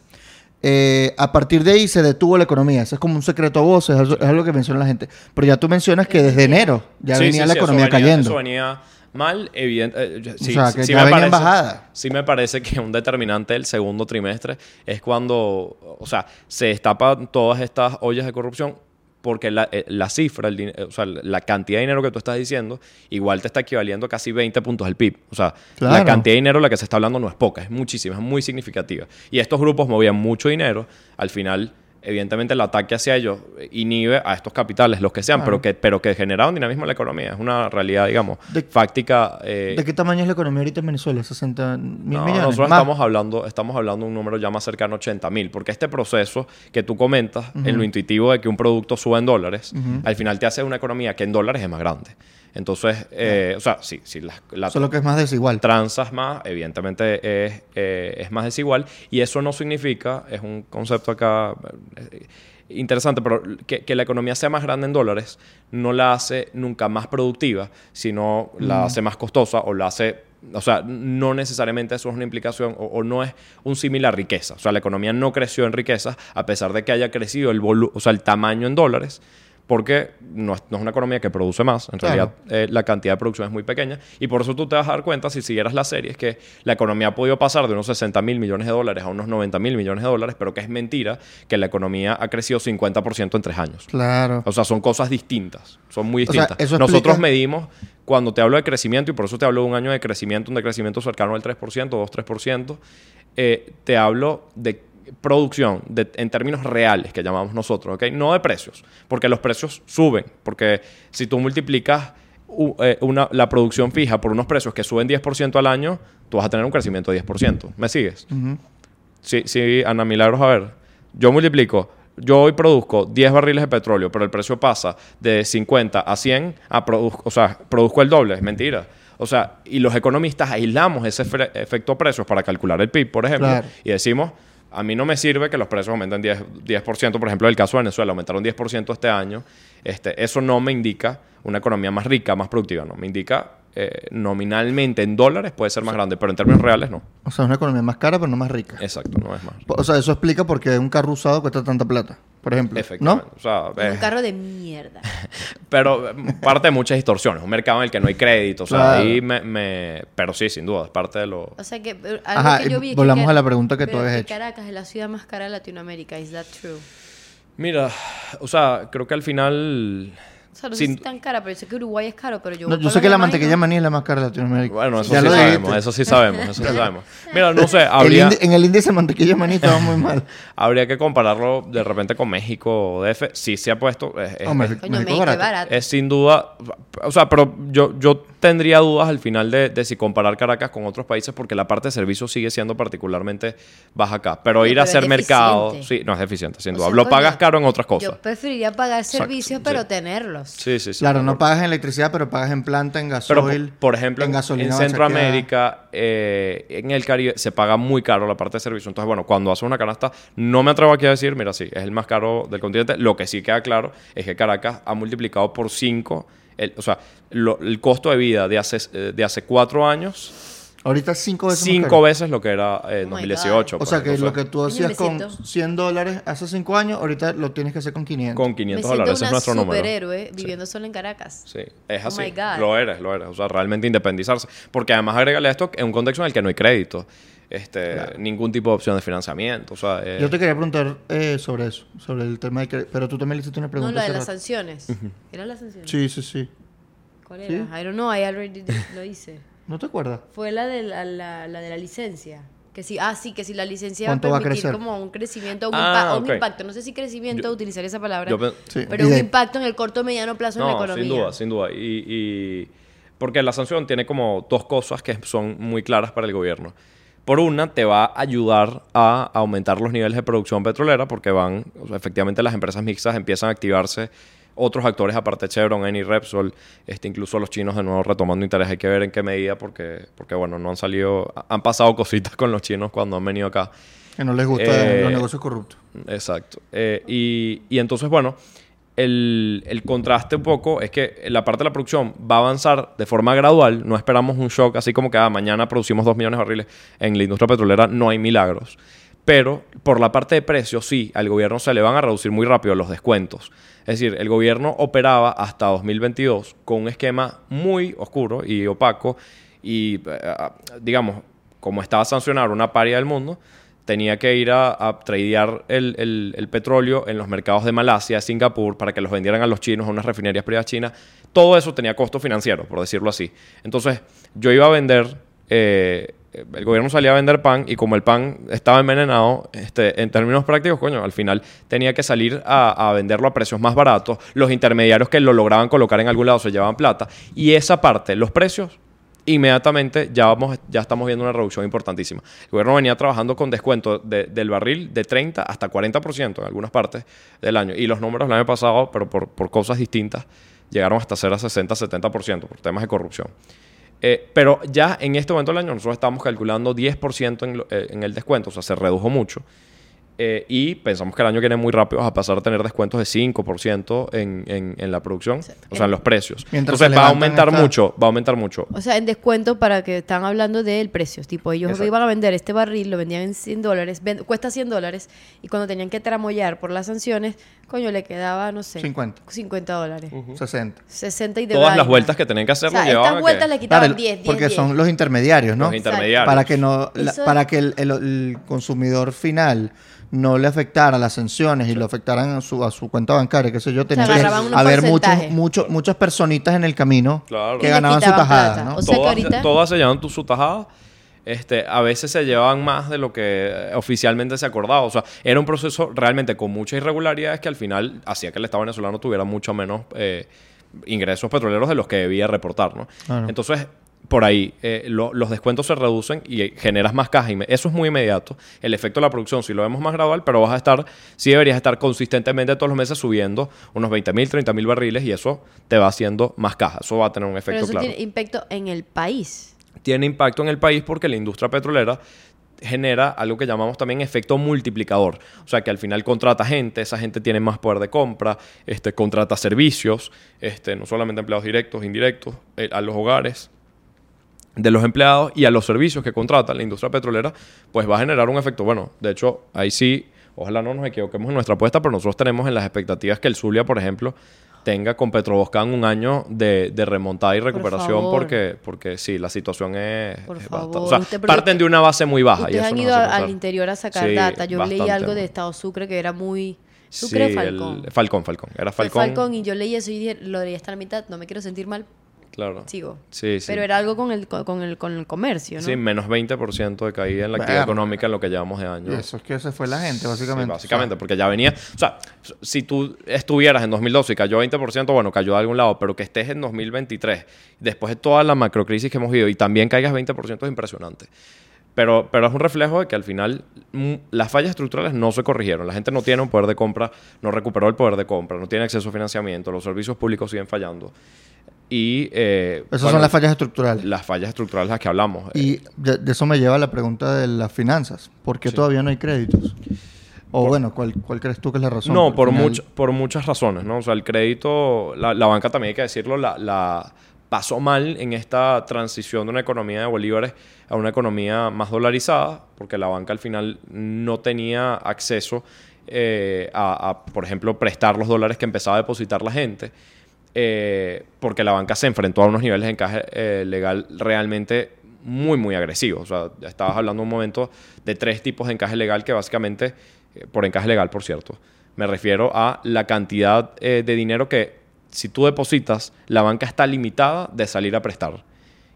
Speaker 1: Eh, a partir de ahí se detuvo la economía. Eso es como un secreto a voces, es algo- que menciona la gente. Pero ya tú mencionas que desde enero ya
Speaker 3: Sí,
Speaker 1: venía
Speaker 3: sí,
Speaker 1: la
Speaker 3: sí, eso
Speaker 1: economía
Speaker 3: venía-
Speaker 1: cayendo.
Speaker 3: Eso venía mal, evidente. sí,
Speaker 1: O sea, que
Speaker 3: sí
Speaker 1: ya
Speaker 3: me parece-
Speaker 1: bajada.
Speaker 3: Sí me parece que un determinante del segundo trimestre es cuando, o sea, se destapan todas estas ollas de corrupción porque la, eh, la cifra, el eh, o sea, la cantidad de dinero que tú estás diciendo, igual te está equivaliendo a casi 20 puntos del PIB. O sea, la cantidad de dinero de la que se está hablando no es poca, es muchísima, es muy significativa. Y estos grupos movían mucho dinero, al final, evidentemente el ataque hacia ellos inhibe a estos capitales, los que sean,
Speaker 1: Claro.
Speaker 3: pero, que, pero que generaron dinamismo en la economía. Es una realidad, digamos,
Speaker 1: De-
Speaker 3: fáctica. eh,
Speaker 1: ¿De qué tamaño es la economía ahorita en Venezuela? 60 mil
Speaker 3: no,
Speaker 1: millones.
Speaker 3: nosotros
Speaker 1: Más.
Speaker 3: estamos hablando, estamos hablando de un número ya más cercano a 80 mil, porque este proceso que tú comentas, en lo intuitivo de que un producto suba en dólares, al final te hace una economía que en dólares es más grande. Entonces, eh, o sea, sí, sí, la, la
Speaker 1: Solo que es más desigual.
Speaker 3: transas más, evidentemente es, eh, es más desigual, y eso no significa, es un concepto acá eh, interesante, pero que, que la economía sea más grande en dólares no la hace nunca más productiva, sino la hace más costosa o la hace, o sea, no necesariamente eso es una implicación o, o no es un símil a riqueza. O sea, la economía no creció en riqueza a pesar de que haya crecido el, volu- o sea, el tamaño en dólares. Porque no es, no es una economía que produce más, en
Speaker 1: Claro.
Speaker 3: realidad eh, la cantidad de producción es muy pequeña y por eso tú te vas a dar cuenta si siguieras la serie es que la economía ha podido pasar de unos 60 mil millones de dólares a unos 90 mil millones de dólares, pero que es mentira que la economía ha crecido 50% en tres años.
Speaker 1: Claro.
Speaker 3: O sea, son cosas distintas, son muy
Speaker 1: O sea,
Speaker 3: distintas. Nosotros medimos, cuando te hablo de crecimiento, y por eso te hablo de un año de crecimiento, un decrecimiento cercano al 3%, 2-3%, eh, te hablo de producción de- en términos reales que llamamos nosotros, ¿ok? No de precios, porque los precios suben, porque si tú multiplicas eh, una- la producción fija por unos precios que suben 10% al año, tú vas a tener un crecimiento de 10%. ¿Me sigues? Sí, sí, Ana Milagros, a ver. Yo multiplico. Yo hoy produzco 10 barriles de petróleo, pero el precio pasa de 50 a 100, a o sea, produzco el doble. Es mentira. O sea, y los economistas aislamos ese efecto precios para calcular el PIB, por ejemplo,
Speaker 1: Claro.
Speaker 3: y decimos, a mí no me sirve que los precios aumenten 10%, 10% por ejemplo, el caso de Venezuela, aumentaron 10% este año. Este, eso no me indica una economía más rica, más productiva, no. Me indica eh, nominalmente en dólares puede ser más grande, pero en términos reales no.
Speaker 1: O sea, es una economía más cara, pero no más rica.
Speaker 3: Exacto, no es más.
Speaker 1: O sea, eso explica por qué un carro usado cuesta tanta plata, por ejemplo.
Speaker 3: Efectivamente.
Speaker 1: ¿No?
Speaker 3: O sea,
Speaker 2: Un
Speaker 3: eh,
Speaker 2: carro de mierda. (laughs)
Speaker 3: pero eh, parte de muchas distorsiones. Un mercado en el que no hay crédito. O sea,
Speaker 1: Claro.
Speaker 3: ahí me, me- Pero sí, sin duda, es parte de lo...
Speaker 2: O sea que eh, algo
Speaker 1: Ajá,
Speaker 2: que yo vi
Speaker 1: volvamos
Speaker 2: Car-
Speaker 1: a la pregunta que tú habías
Speaker 2: que
Speaker 1: hecho.
Speaker 2: Caracas es la ciudad más cara de Latinoamérica. ¿Is that true?
Speaker 3: Mira, o sea, creo que al final...
Speaker 2: O sea, no
Speaker 3: Sin-
Speaker 2: sé si es tan cara, pero yo sé que Uruguay es caro, pero yo...
Speaker 1: No,
Speaker 2: voy
Speaker 1: yo sé que la mantequilla maní es la más cara de Latinoamérica.
Speaker 3: Bueno, eso
Speaker 1: Ya
Speaker 3: sí
Speaker 1: lo
Speaker 3: sabemos,
Speaker 1: dijiste.
Speaker 3: eso sí sabemos, eso sí (laughs) sabemos. Mira, no sé,
Speaker 1: El
Speaker 3: habría,
Speaker 1: indi- en el índice de mantequilla maní estaba muy mal. (laughs)
Speaker 3: habría que compararlo de repente con México o DF. Sí se ha puesto... es- es-
Speaker 1: Hombre,
Speaker 3: es-
Speaker 2: Coño,
Speaker 1: México barato.
Speaker 2: barato.
Speaker 3: Es sin duda, o sea, pero yo, yo tendría dudas al final de, de si comparar Caracas con otros países porque la parte de servicios sigue siendo particularmente baja acá. Pero
Speaker 2: Oye,
Speaker 3: ir a
Speaker 2: pero es
Speaker 3: hacer mercado,
Speaker 2: deficiente.
Speaker 3: sí, no es eficiente, sin
Speaker 2: O
Speaker 3: duda.
Speaker 2: sea,
Speaker 3: Lo
Speaker 2: coño,
Speaker 3: pagas caro en otras cosas.
Speaker 2: Yo preferiría pagar servicios,
Speaker 3: sí.
Speaker 2: pero tenerlos.
Speaker 3: Sí, sí, sí.
Speaker 1: Claro, no pagas en electricidad, pero pagas en planta, en gasoil.
Speaker 3: por, por ejemplo,
Speaker 1: en, gasolina
Speaker 3: en. Centroamérica, eh, en el Caribe, se paga muy caro la parte de servicio. Entonces, bueno, cuando haces una canasta, no me atrevo aquí a decir, mira, sí, es el más caro del continente. Lo que sí queda claro es que Caracas ha multiplicado por 5, o sea, lo- el costo de vida de hace, eh, de hace cuatro años,
Speaker 1: Ahorita cinco veces
Speaker 3: cinco veces lo que era eh, en
Speaker 2: Oh my
Speaker 3: 2018.
Speaker 1: O
Speaker 3: pues.
Speaker 1: sea, que lo que tú hacías con
Speaker 2: siento-
Speaker 1: 100 dólares hace cinco años, ahorita lo tienes que hacer con 500.
Speaker 3: Con
Speaker 2: Me
Speaker 3: 500
Speaker 2: siento
Speaker 3: dólares, ese es nuestro número.
Speaker 2: superhéroe viviendo solo en Caracas.
Speaker 3: Sí, es
Speaker 2: Oh
Speaker 3: así.
Speaker 2: my God.
Speaker 3: Lo eres, lo eres. O sea, realmente independizarse. Porque además agrégale esto en un contexto en el que no hay crédito. Este, Ningún tipo de opción de financiamiento. O sea, eh,
Speaker 1: Yo te quería preguntar eh, sobre eso, sobre el tema de que... Pero tú también le hiciste una
Speaker 2: No,
Speaker 1: pregunta
Speaker 2: la de
Speaker 1: hace
Speaker 2: las
Speaker 1: rato.
Speaker 2: sanciones. ¿Era las sanciones?
Speaker 1: Sí, sí, sí.
Speaker 2: ¿Cuál
Speaker 1: Sí.
Speaker 2: era? I don't know, I already did- (laughs) lo hice.
Speaker 1: ¿No te acuerdas?
Speaker 2: Fue la de la, la- la de la licencia. Que sí, ah, sí, que si la licencia va a
Speaker 1: ¿Cuánto va a
Speaker 2: permitir como un crecimiento, un,
Speaker 3: Ah,
Speaker 2: impa- un
Speaker 3: ok.
Speaker 2: impacto. No sé si crecimiento, utilizar esa palabra,
Speaker 3: yo
Speaker 1: Sí.
Speaker 2: pero un impacto en el corto o mediano plazo en la
Speaker 3: No,
Speaker 2: economía.
Speaker 3: sin duda, sin duda. Y, y- porque la sanción tiene como dos cosas que son muy claras para el gobierno. Por una, te va a ayudar a aumentar los niveles de producción petrolera porque van, o sea, efectivamente las empresas mixtas empiezan a activarse otros actores aparte de Chevron, Eni, Repsol, este, incluso los chinos de nuevo retomando interés. Hay que ver en qué medida porque, porque bueno, no han salido, han pasado cositas con los chinos cuando han venido acá.
Speaker 1: Que no les gusta
Speaker 3: Eh,
Speaker 1: los negocios corruptos.
Speaker 3: Exacto. Eh, y, y entonces, bueno, el, el contraste un poco es que la parte de la producción va a avanzar de forma gradual. No esperamos un shock así como que ah, mañana producimos 2 millones de barriles. En la industria petrolera no hay milagros. Pero por la parte de precios, sí, al gobierno se le van a reducir muy rápido los descuentos. Es decir, el gobierno operaba hasta 2022 con un esquema muy oscuro y opaco y, eh, digamos, como estaba sancionado una paria del mundo, tenía que ir a, a tradear el, el- el petróleo en los mercados de Malasia, Singapur, para que los vendieran a los chinos, a unas refinerías privadas chinas. Todo eso tenía costo financiero, por decirlo así. Entonces, yo iba a vender, eh, el gobierno salía a vender pan y como el pan estaba envenenado, este, en términos prácticos, coño, al final tenía que salir a, venderlo a precios más baratos. Los intermediarios que lo lograban colocar en algún lado se llevaban plata. Y esa parte, los precios, inmediatamente ya, vamos, ya estamos viendo una reducción importantísima. El gobierno venía trabajando con descuento de- del barril de 30 hasta 40% en algunas partes del año. Y los números del año pasado, pero por, por cosas distintas, llegaron hasta ser a 60-70% por temas de corrupción. Eh, pero ya en este momento del año nosotros estamos calculando 10% en, lo- eh, en el descuento, o sea, se redujo mucho. Eh, y pensamos que el año que viene muy rápido vas a pasar a tener descuentos de 5% en, en, en la producción, o sea, en los precios.
Speaker 1: Mientras
Speaker 3: Entonces va a aumentar mucho, va a aumentar mucho.
Speaker 2: O sea, en descuento para que están hablando del precio. Tipo, ellos
Speaker 3: Exacto.
Speaker 2: iban a vender este barril, lo vendían en 100 dólares, cuesta 100 dólares, y cuando tenían que tramoyar por las sanciones, coño, le quedaba, no sé,
Speaker 1: 50.
Speaker 2: 50 dólares.
Speaker 1: 60.
Speaker 2: 60 y de
Speaker 3: Todas las
Speaker 2: vaina.
Speaker 3: vueltas que tenían que hacer
Speaker 2: O sea,
Speaker 3: lo llevaban
Speaker 2: estas vueltas le quitaban
Speaker 1: el-
Speaker 2: 10, 10,
Speaker 1: porque
Speaker 2: 10.
Speaker 1: son los intermediarios, ¿no?
Speaker 3: los intermediarios.
Speaker 1: Para que no, la- para que el, el- el consumidor final no le afectara las sanciones y lo afectaran a su, a su cuenta bancaria, qué sé yo, tenía que haber muchos, muchos, muchas personitas en el camino
Speaker 3: Claro.
Speaker 1: que
Speaker 2: Y
Speaker 1: ganaban su tajada. ¿no?
Speaker 2: O sea que
Speaker 3: todas,
Speaker 2: ahorita-
Speaker 3: todas se llevan tu, su tajada. Este, a veces se llevaban más de lo que eh, oficialmente se acordaba. O sea, era un proceso realmente con muchas irregularidades que al final hacía que el Estado venezolano tuviera mucho menos eh, ingresos petroleros de los que debía reportar, ¿no?
Speaker 1: Claro.
Speaker 3: Entonces, por ahí, eh, lo- los descuentos se reducen y generas más caja. Eso es muy inmediato. El efecto de la producción, si lo vemos más gradual, pero vas a estar, sí deberías estar consistentemente todos los meses subiendo unos 20 mil, 30 mil barriles y eso te va haciendo más caja. Eso va a tener un
Speaker 2: Pero
Speaker 3: efecto
Speaker 2: eso
Speaker 3: claro
Speaker 2: tiene impacto en el país.
Speaker 3: tiene impacto en el país porque la industria petrolera genera algo que llamamos también efecto multiplicador. O sea, que al final contrata gente, esa gente tiene más poder de compra, este, contrata servicios, este, no solamente empleados directos, indirectos, eh, a los hogares de los empleados y a los servicios que contrata la industria petrolera, pues va a generar un efecto. Bueno, de hecho, ahí sí, ojalá no nos equivoquemos en nuestra apuesta, pero nosotros tenemos en las expectativas que el Zulia, por ejemplo, tenga con Petroboscan un año de, de remontada y recuperación porque, porque sí, la situación es,
Speaker 2: Por
Speaker 3: es
Speaker 2: favor,
Speaker 3: bastante... O sea,
Speaker 2: usted- porque
Speaker 3: parten de una base muy baja. y
Speaker 2: Ustedes
Speaker 3: eso
Speaker 2: han ido a- al interior a sacar
Speaker 3: Sí,
Speaker 2: data. Yo leí algo de Estado Sucre que era muy... Sucre o
Speaker 3: Sí,
Speaker 2: Falcón.
Speaker 3: el- Falcón, Falcón. Era
Speaker 2: Fue
Speaker 3: Falcón.
Speaker 2: Falcón y yo leí eso y dije, lo leí hasta la mitad, no me quiero sentir mal,
Speaker 3: Claro.
Speaker 2: sigo.
Speaker 3: Sí, sí.
Speaker 2: Pero era algo con el, con el, con el comercio, ¿no?
Speaker 3: Sí, menos 20% de caída en la actividad
Speaker 1: Verga.
Speaker 3: económica en lo que llevamos de año.
Speaker 1: Eso es que se fue la gente,
Speaker 3: Sí,
Speaker 1: básicamente.
Speaker 3: básicamente, porque ya venía. O sea, si tú estuvieras en 2012 y cayó 20%, bueno, cayó de algún lado, pero que estés en 2023, después de toda la macrocrisis que hemos vivido y también caigas 20% es impresionante. Pero, pero es un reflejo de que al final mm, las fallas estructurales no se corrigieron. La gente no tiene un poder de compra, no recuperó el poder de compra, no tiene acceso a financiamiento, los servicios públicos siguen fallando. Y. eh,
Speaker 1: Esas
Speaker 3: bueno,
Speaker 1: son las fallas estructurales.
Speaker 3: Las fallas estructurales las que hablamos.
Speaker 1: Y de, de eso me lleva a la pregunta de las finanzas. ¿Por qué
Speaker 3: Sí.
Speaker 1: todavía no hay créditos? O bueno, ¿cuál, ¿cuál crees tú que es la razón?
Speaker 3: No, por,
Speaker 1: final-
Speaker 3: much- por muchas razones, ¿no? O sea, el crédito, la, la banca también hay que decirlo, la, la pasó mal en esta transición de una economía de bolívares a una economía más dolarizada, porque la banca al final no tenía acceso eh, a, por ejemplo, prestar los dólares que empezaba a depositar la gente, eh, porque la banca se enfrentó a unos niveles de encaje eh, legal realmente muy, muy agresivos. O sea, estabas hablando un momento de tres tipos de encaje legal que básicamente, por encaje legal, por cierto, me refiero a la cantidad de dinero que si tú depositas, la banca está limitada de salir a prestar.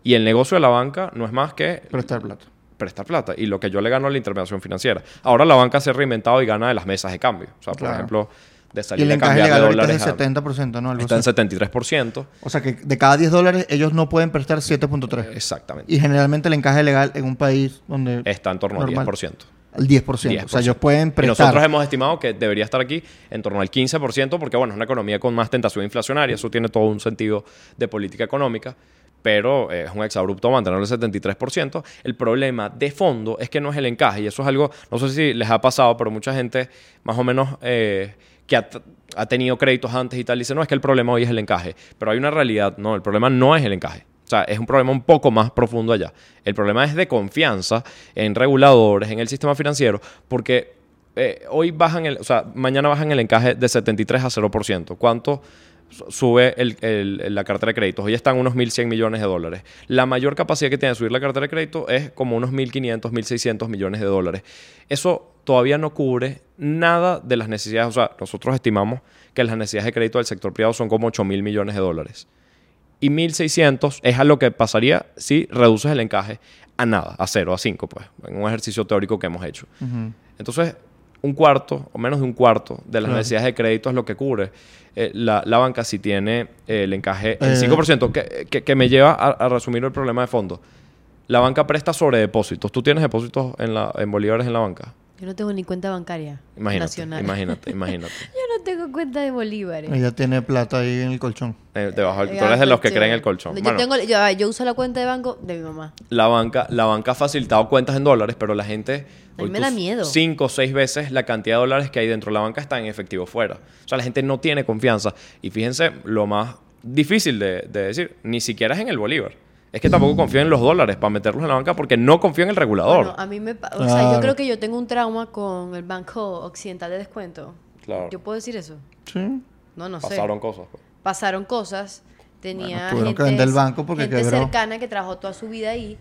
Speaker 3: Y el negocio de la banca no es más que
Speaker 1: Prestar plata.
Speaker 3: prestar plata y lo que yo le gano a la intermediación financiera. Ahora la banca se ha reinventado y gana de las mesas de cambio. O sea, por
Speaker 1: Claro.
Speaker 3: ejemplo, de
Speaker 1: Y
Speaker 3: salir
Speaker 1: el
Speaker 3: a cambiar de dólares
Speaker 1: es de
Speaker 3: a-
Speaker 1: 70%, ¿no? Algo
Speaker 3: está en
Speaker 1: así.
Speaker 3: 73%.
Speaker 1: O sea que de cada 10 dólares ellos no pueden prestar 7.3.
Speaker 3: Exactamente.
Speaker 1: Y generalmente el encaje legal en un país donde...
Speaker 3: Está en torno
Speaker 1: Normal.
Speaker 3: al 10%.
Speaker 1: Al 10%. O sea, ellos pueden
Speaker 3: Y
Speaker 1: prestar.
Speaker 3: nosotros hemos estimado que debería estar aquí en torno al 15%, porque bueno, es una economía con más tentación inflacionaria, eso tiene todo un sentido de política económica, pero eh, es un exabrupto mantener el 73%. El problema de fondo es que no es el encaje, y eso es algo, no sé si les ha pasado, pero mucha gente más o menos eh, que ha tenido créditos antes y tal, dice, no, es que el problema hoy es el encaje, pero hay una realidad, no, el problema no es el encaje. O sea, es un problema un poco más profundo allá. El problema es de confianza en reguladores, en el sistema financiero, porque eh, hoy bajan el, o sea, mañana bajan el encaje de 73 a 0%. ¿Cuánto su- sube la cartera de créditos? Hoy están unos 1.100 millones de dólares. La mayor capacidad que tiene de subir la cartera de crédito es como unos 1.500, 1.600 millones de dólares. Eso todavía no cubre nada de las necesidades. O sea, nosotros estimamos que las necesidades de crédito del sector privado son como 8.000 millones de dólares y 1600 es a lo que pasaría si reduces el encaje a nada, a cero, a 5, pues, en un ejercicio teórico que hemos hecho. Entonces, un cuarto o menos de un cuarto de las
Speaker 1: Claro.
Speaker 3: necesidades de crédito es lo que cubre. Eh, la, la banca si tiene eh, el encaje en
Speaker 1: Eh.
Speaker 3: 5%, que, que- que me lleva a, a resumir el problema de fondo. La banca presta sobre depósitos. ¿Tú tienes depósitos en, la, en bolívares en la banca?
Speaker 2: Yo no tengo ni cuenta bancaria
Speaker 3: Imagínate,
Speaker 2: nacional.
Speaker 3: imagínate, imagínate. (laughs)
Speaker 2: Yo no tengo cuenta de bolívares.
Speaker 1: Ella tiene plata ahí en el colchón.
Speaker 3: Eh, debajo del-
Speaker 2: Eh,
Speaker 3: tú eres de los que creen el colchón.
Speaker 2: Yo,
Speaker 3: Bueno.
Speaker 2: tengo, yo, yo uso la cuenta de banco de mi mamá.
Speaker 3: la banca, la banca ha facilitado cuentas en dólares, pero la gente...
Speaker 2: A mí me da miedo.
Speaker 3: Cinco o seis veces la cantidad de dólares que hay dentro de la banca está en efectivo fuera. O sea, la gente no tiene confianza. Y fíjense, lo más difícil de, de decir, ni siquiera es en el bolívar. Es que tampoco confío en los dólares para meterlos en la banca porque no confío en el regulador.
Speaker 2: Bueno, a mí me... O sea, yo creo que yo tengo un trauma con el Banco Occidental de Descuento.
Speaker 3: Claro.
Speaker 2: ¿Yo puedo decir eso?
Speaker 1: Sí.
Speaker 2: No, no sé.
Speaker 3: Pasaron cosas. pues.
Speaker 2: Pasaron cosas. Tenía
Speaker 1: Bueno, tuvieron que
Speaker 2: gente,
Speaker 1: vender el banco porque
Speaker 2: gente
Speaker 1: quebró.
Speaker 2: cercana que trabajó toda su vida ahí.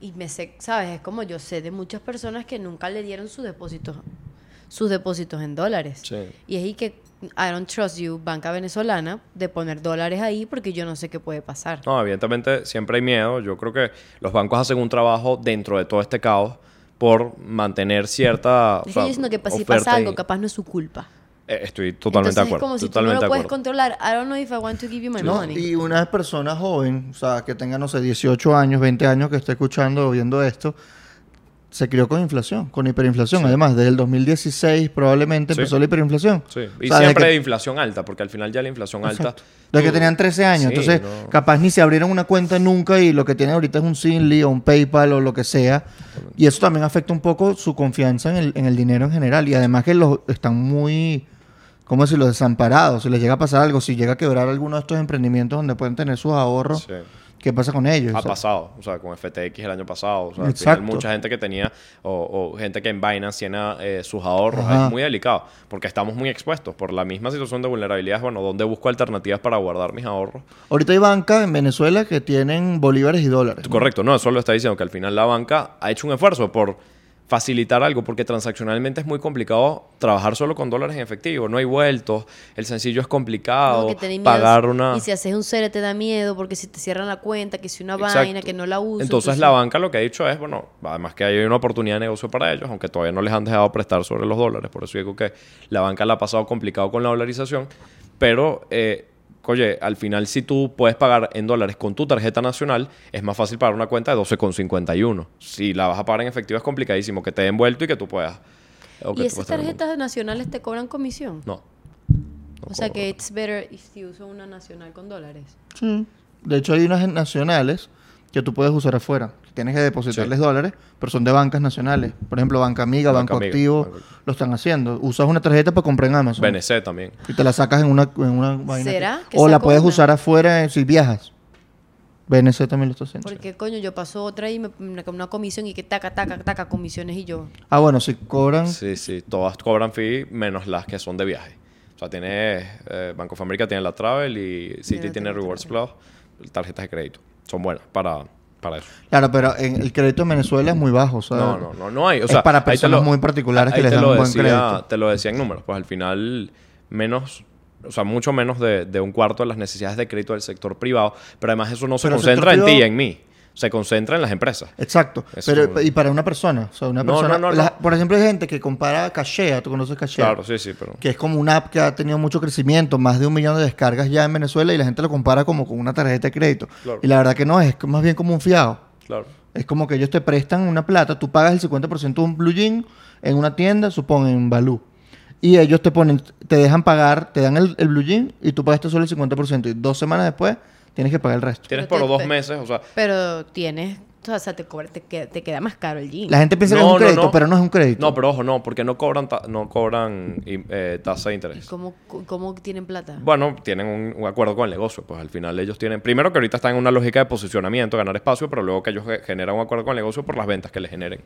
Speaker 2: Y me sé, ¿sabes? Es como yo sé de muchas personas que nunca le dieron sus depósitos, sus depósitos en dólares.
Speaker 3: Sí.
Speaker 2: Y es ahí que I don't trust you, banca venezolana, de poner dólares ahí porque yo no sé qué puede pasar.
Speaker 3: No, evidentemente siempre hay miedo. Yo creo que los bancos hacen un trabajo dentro de todo este caos por mantener cierta
Speaker 2: es
Speaker 3: o
Speaker 2: que
Speaker 3: sea,
Speaker 2: yo siento que si pasa algo,
Speaker 3: y-
Speaker 2: capaz no es su culpa.
Speaker 3: Eh, Estoy totalmente
Speaker 2: Entonces
Speaker 3: de acuerdo.
Speaker 2: es como si tú no
Speaker 3: totalmente
Speaker 2: lo
Speaker 3: de
Speaker 2: puedes controlar. I don't know if I want to give you my
Speaker 1: No,
Speaker 2: money.
Speaker 1: y una persona joven, o sea, que tenga, no sé, 18 años, 20 años, que esté escuchando o viendo esto, se crió con inflación, con hiperinflación. Además, desde el 2016 probablemente
Speaker 3: Sí.
Speaker 1: empezó la hiperinflación.
Speaker 3: Sí, y
Speaker 1: O sea, desde
Speaker 3: siempre
Speaker 1: que-
Speaker 3: de inflación alta, porque al final ya la inflación alta...
Speaker 1: Desde que tenían 13 años. Entonces,
Speaker 3: no.
Speaker 1: capaz ni se abrieron una cuenta nunca y lo que tienen ahorita es un Zinli o un PayPal o lo que sea. Y eso también afecta un poco su confianza en el, en el dinero en general. Y además que los están muy, ¿cómo decirlo?, desamparados. Si les llega a pasar algo, si llega a quebrar alguno de estos emprendimientos donde pueden tener sus ahorros,
Speaker 3: Sí.
Speaker 1: ¿Qué pasa con ellos?
Speaker 3: Ha
Speaker 1: O sea,
Speaker 3: pasado, o sea, con FTX el año pasado. O sea,
Speaker 1: Exacto.
Speaker 3: final mucha gente que tenía, o, o gente que en Binance tiene eh, sus ahorros,
Speaker 1: Ajá.
Speaker 3: es muy delicado, porque estamos muy expuestos por la misma situación de vulnerabilidad. Bueno, ¿dónde busco alternativas para guardar mis ahorros?
Speaker 1: Ahorita hay bancas en Venezuela que tienen bolívares y dólares.
Speaker 3: Correcto, no, eso lo está diciendo, que al final la banca ha hecho un esfuerzo por facilitar algo, porque transaccionalmente es muy complicado trabajar solo con dólares en efectivo, no hay vueltos, el sencillo es complicado, pagar una...
Speaker 2: Y si haces un CERE te da miedo porque si te cierran la cuenta, que si una
Speaker 3: Exacto.
Speaker 2: vaina, que no la uso.
Speaker 3: Entonces la banca lo que ha dicho es, bueno, además que hay una oportunidad de negocio para ellos, aunque todavía no les han dejado prestar sobre los dólares, por eso digo que la banca la ha pasado complicado con la dolarización, pero, eh, oye, al final si tú puedes pagar en dólares con tu tarjeta nacional, es más fácil pagar una cuenta de 12,51. Si la vas a pagar en efectivo es complicadísimo, que te den vuelto y que tú puedas... que
Speaker 2: ¿Y esas tarjetas nacionales te cobran comisión?
Speaker 3: No.
Speaker 2: o sea que it's better if si uso una nacional con dólares.
Speaker 1: Sí. De hecho, hay unas nacionales que tú puedes usar afuera. Tienes que depositarles
Speaker 3: Sí.
Speaker 1: dólares, pero son de bancas nacionales. Por ejemplo, Banca Amiga,
Speaker 3: Banca
Speaker 1: Banco
Speaker 3: Amiga,
Speaker 1: Activo,
Speaker 3: Banco-
Speaker 1: lo están haciendo. Usas una tarjeta para comprar en Amazon.
Speaker 3: BNC también.
Speaker 1: Y te la sacas en una, en una vaina.
Speaker 2: ¿Será?
Speaker 1: que- O la puedes
Speaker 2: una.
Speaker 1: usar afuera eh, si viajas. BNC también lo está haciendo.
Speaker 2: Porque coño, yo paso otra y me me- una comisión y que taca, taca, taca, comisiones y yo.
Speaker 1: Ah, bueno, si cobran.
Speaker 3: Sí, sí, todas cobran fee menos las que son de viaje. O sea, tiene eh, Bank of America tiene la Travel y Citi tiene Rewards Plus, tarjetas de crédito. Son buenas para, para eso.
Speaker 1: Claro, pero en el crédito en Venezuela es muy bajo. sea,
Speaker 3: No, no, no, no hay. O
Speaker 1: es
Speaker 3: sea,
Speaker 1: para personas muy particulares que les dan un buen
Speaker 3: decía-
Speaker 1: crédito.
Speaker 3: Te lo decía en números. Pues al final, menos, o sea, mucho menos de, de un cuarto de las necesidades de crédito del sector privado. Pero además eso no se
Speaker 1: Pero
Speaker 3: concentra en ti y en mí. Se concentra en las empresas.
Speaker 1: Exacto.
Speaker 3: Eso
Speaker 1: Pero,
Speaker 3: es
Speaker 1: y para una persona. O sea, una persona.
Speaker 3: no, no,
Speaker 1: la-
Speaker 3: no.
Speaker 1: Por ejemplo, hay gente que compara Cachea. ¿Tú conoces Cachea?
Speaker 3: Claro, sí, sí, pero...
Speaker 1: que es como una app que ha tenido mucho crecimiento, más de un millón de descargas ya en Venezuela y la gente lo compara como con una tarjeta de crédito.
Speaker 3: Claro.
Speaker 1: Y la verdad que no, es más bien como un fiado.
Speaker 3: Claro.
Speaker 1: Es como que ellos te prestan una plata, tú pagas el 50% de un blue jean en una tienda, supongo en Balú. Y ellos te ponen, te dejan pagar, te dan el, el blue jean y tú pagaste solo el 50%. Y dos semanas después tienes que pagar el resto.
Speaker 3: Tienes
Speaker 2: Pero
Speaker 3: por
Speaker 2: te-
Speaker 3: dos meses, o sea,
Speaker 2: Pero tienes o sea, te, cobra- te, queda, te queda más caro el jean.
Speaker 1: La gente piensa que es un
Speaker 3: no,
Speaker 1: crédito,
Speaker 3: no.
Speaker 1: pero no es un crédito.
Speaker 3: No, pero ojo, no, porque no cobran, ta- no cobran eh, tasa de interés.
Speaker 2: ¿Cómo, ¿Cómo tienen plata?
Speaker 3: Bueno, tienen un, un acuerdo con el negocio. Pues al final ellos tienen. Primero que ahorita están en una lógica de posicionamiento, ganar espacio, pero luego que ellos ge- generan un acuerdo con el negocio por las ventas que le generen.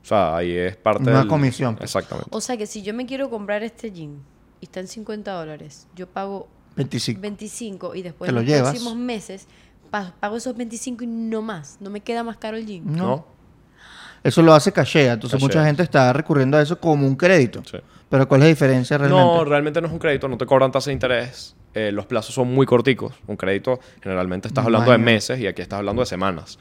Speaker 3: O sea, ahí es parte
Speaker 1: Una
Speaker 3: del-
Speaker 1: comisión, pues.
Speaker 3: Exactamente.
Speaker 2: O sea que si yo me quiero comprar este jean y está en 50 dólares, yo pago
Speaker 1: 25.
Speaker 2: 25 y después
Speaker 1: Te lo
Speaker 2: en los
Speaker 1: llevas.
Speaker 2: próximos meses pa- pago esos 25 y no más. No me queda más caro el jean.
Speaker 1: No.
Speaker 3: ¿No?
Speaker 1: Eso lo hace cachea. Entonces
Speaker 3: Cachea.
Speaker 1: mucha gente está recurriendo a eso como un crédito.
Speaker 3: Sí.
Speaker 1: Pero ¿cuál es la diferencia realmente?
Speaker 3: No, realmente no es un crédito, no te cobran tasa de interés. eh, los plazos son muy corticos. Un crédito generalmente estás hablando de meses y aquí estás hablando de semanas.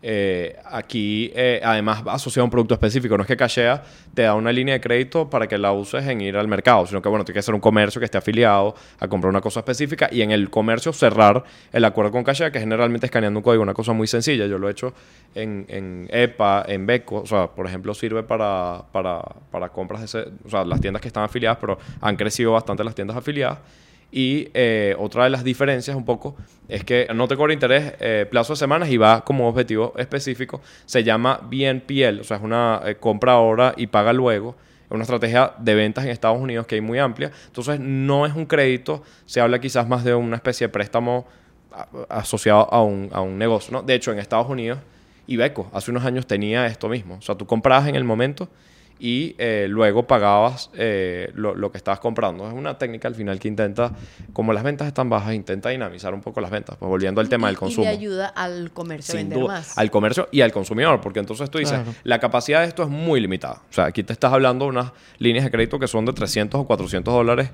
Speaker 3: Eh, aquí, eh, además, asociado a un producto específico. No es que Cachea te da una línea de crédito para que la uses en ir al mercado, sino que, bueno, tiene que ser un comercio que esté afiliado a comprar una cosa específica y en el comercio cerrar el acuerdo con Cachea, que generalmente escaneando un código, una cosa muy sencilla. Yo lo he hecho en, en EPA, en Beco. O sea, por ejemplo, sirve para, para, para compras de ese, o sea, las tiendas que están afiliadas, pero han crecido bastante las tiendas afiliadas. Y eh, otra de las diferencias un poco es que no te cobra interés eh, plazo de semanas y va como objetivo específico. Se llama BNPL, o sea, es una eh, compra ahora y paga luego. Es una estrategia de ventas en Estados Unidos que hay muy amplia. Entonces, no es un crédito, se habla quizás más de una especie de préstamo asociado a un, a un negocio. De hecho, en Estados Unidos, Ibeco hace unos años tenía esto mismo. O sea, tú comprabas en el momento y eh, luego pagabas eh, lo, lo que estabas comprando. Es una técnica al final que intenta, como las ventas están bajas, intenta dinamizar un poco las ventas. Pues volviendo al tema
Speaker 2: Y-
Speaker 3: del consumo.
Speaker 2: Y le ayuda al comercio a
Speaker 3: Sin
Speaker 2: vender
Speaker 3: duda,
Speaker 2: más.
Speaker 3: al comercio y al consumidor, porque entonces tú dices,
Speaker 1: Claro.
Speaker 3: la capacidad de esto es muy limitada. O sea, aquí te estás hablando de unas líneas de crédito que son de 300 o 400 dólares.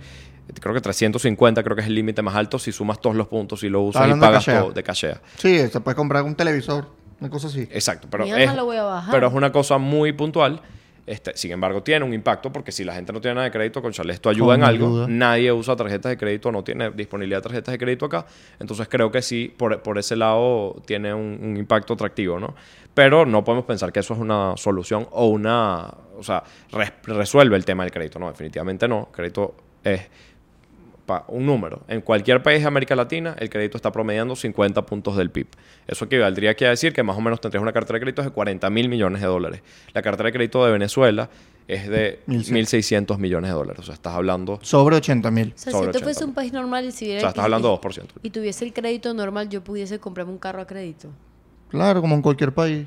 Speaker 3: Creo que 350 creo que es el límite más alto si sumas todos los puntos y lo usas y
Speaker 1: de
Speaker 3: pagas
Speaker 1: cachea.
Speaker 3: todo de cachea.
Speaker 1: Sí, se puede comprar un televisor, una cosa así.
Speaker 3: Exacto, pero es,
Speaker 2: lo voy a bajar.
Speaker 3: pero es una cosa muy puntual. Este, sin embargo, tiene un impacto porque si la gente no tiene nada de crédito, con esto ayuda en algo.
Speaker 1: ayuda.
Speaker 3: Nadie usa tarjetas de crédito, no tiene disponibilidad de tarjetas de crédito acá. Entonces creo que sí, por, por ese lado tiene un, un impacto atractivo, ¿no? Pero no podemos pensar que eso es una solución o una... O sea, res- resuelve el tema del crédito. No, definitivamente no. Crédito es un número. En cualquier país de América Latina, el crédito está promediando 50 puntos del PIB. Eso equivaldría aquí a decir que más o menos tendrías una cartera de créditos de 40 mil millones de dólares. La cartera de crédito de Venezuela es de 1.600 millones de dólares. O sea, estás hablando...
Speaker 1: Sobre 80 mil.
Speaker 2: O sea, si
Speaker 3: sobre
Speaker 2: esto
Speaker 3: 80
Speaker 2: fuese un país normal y si
Speaker 3: O
Speaker 2: hubiera-
Speaker 3: sea, estás hablando
Speaker 2: y-
Speaker 3: de 2%.
Speaker 2: y tuviese el crédito normal, yo pudiese comprarme un carro a crédito.
Speaker 1: Claro, como en cualquier país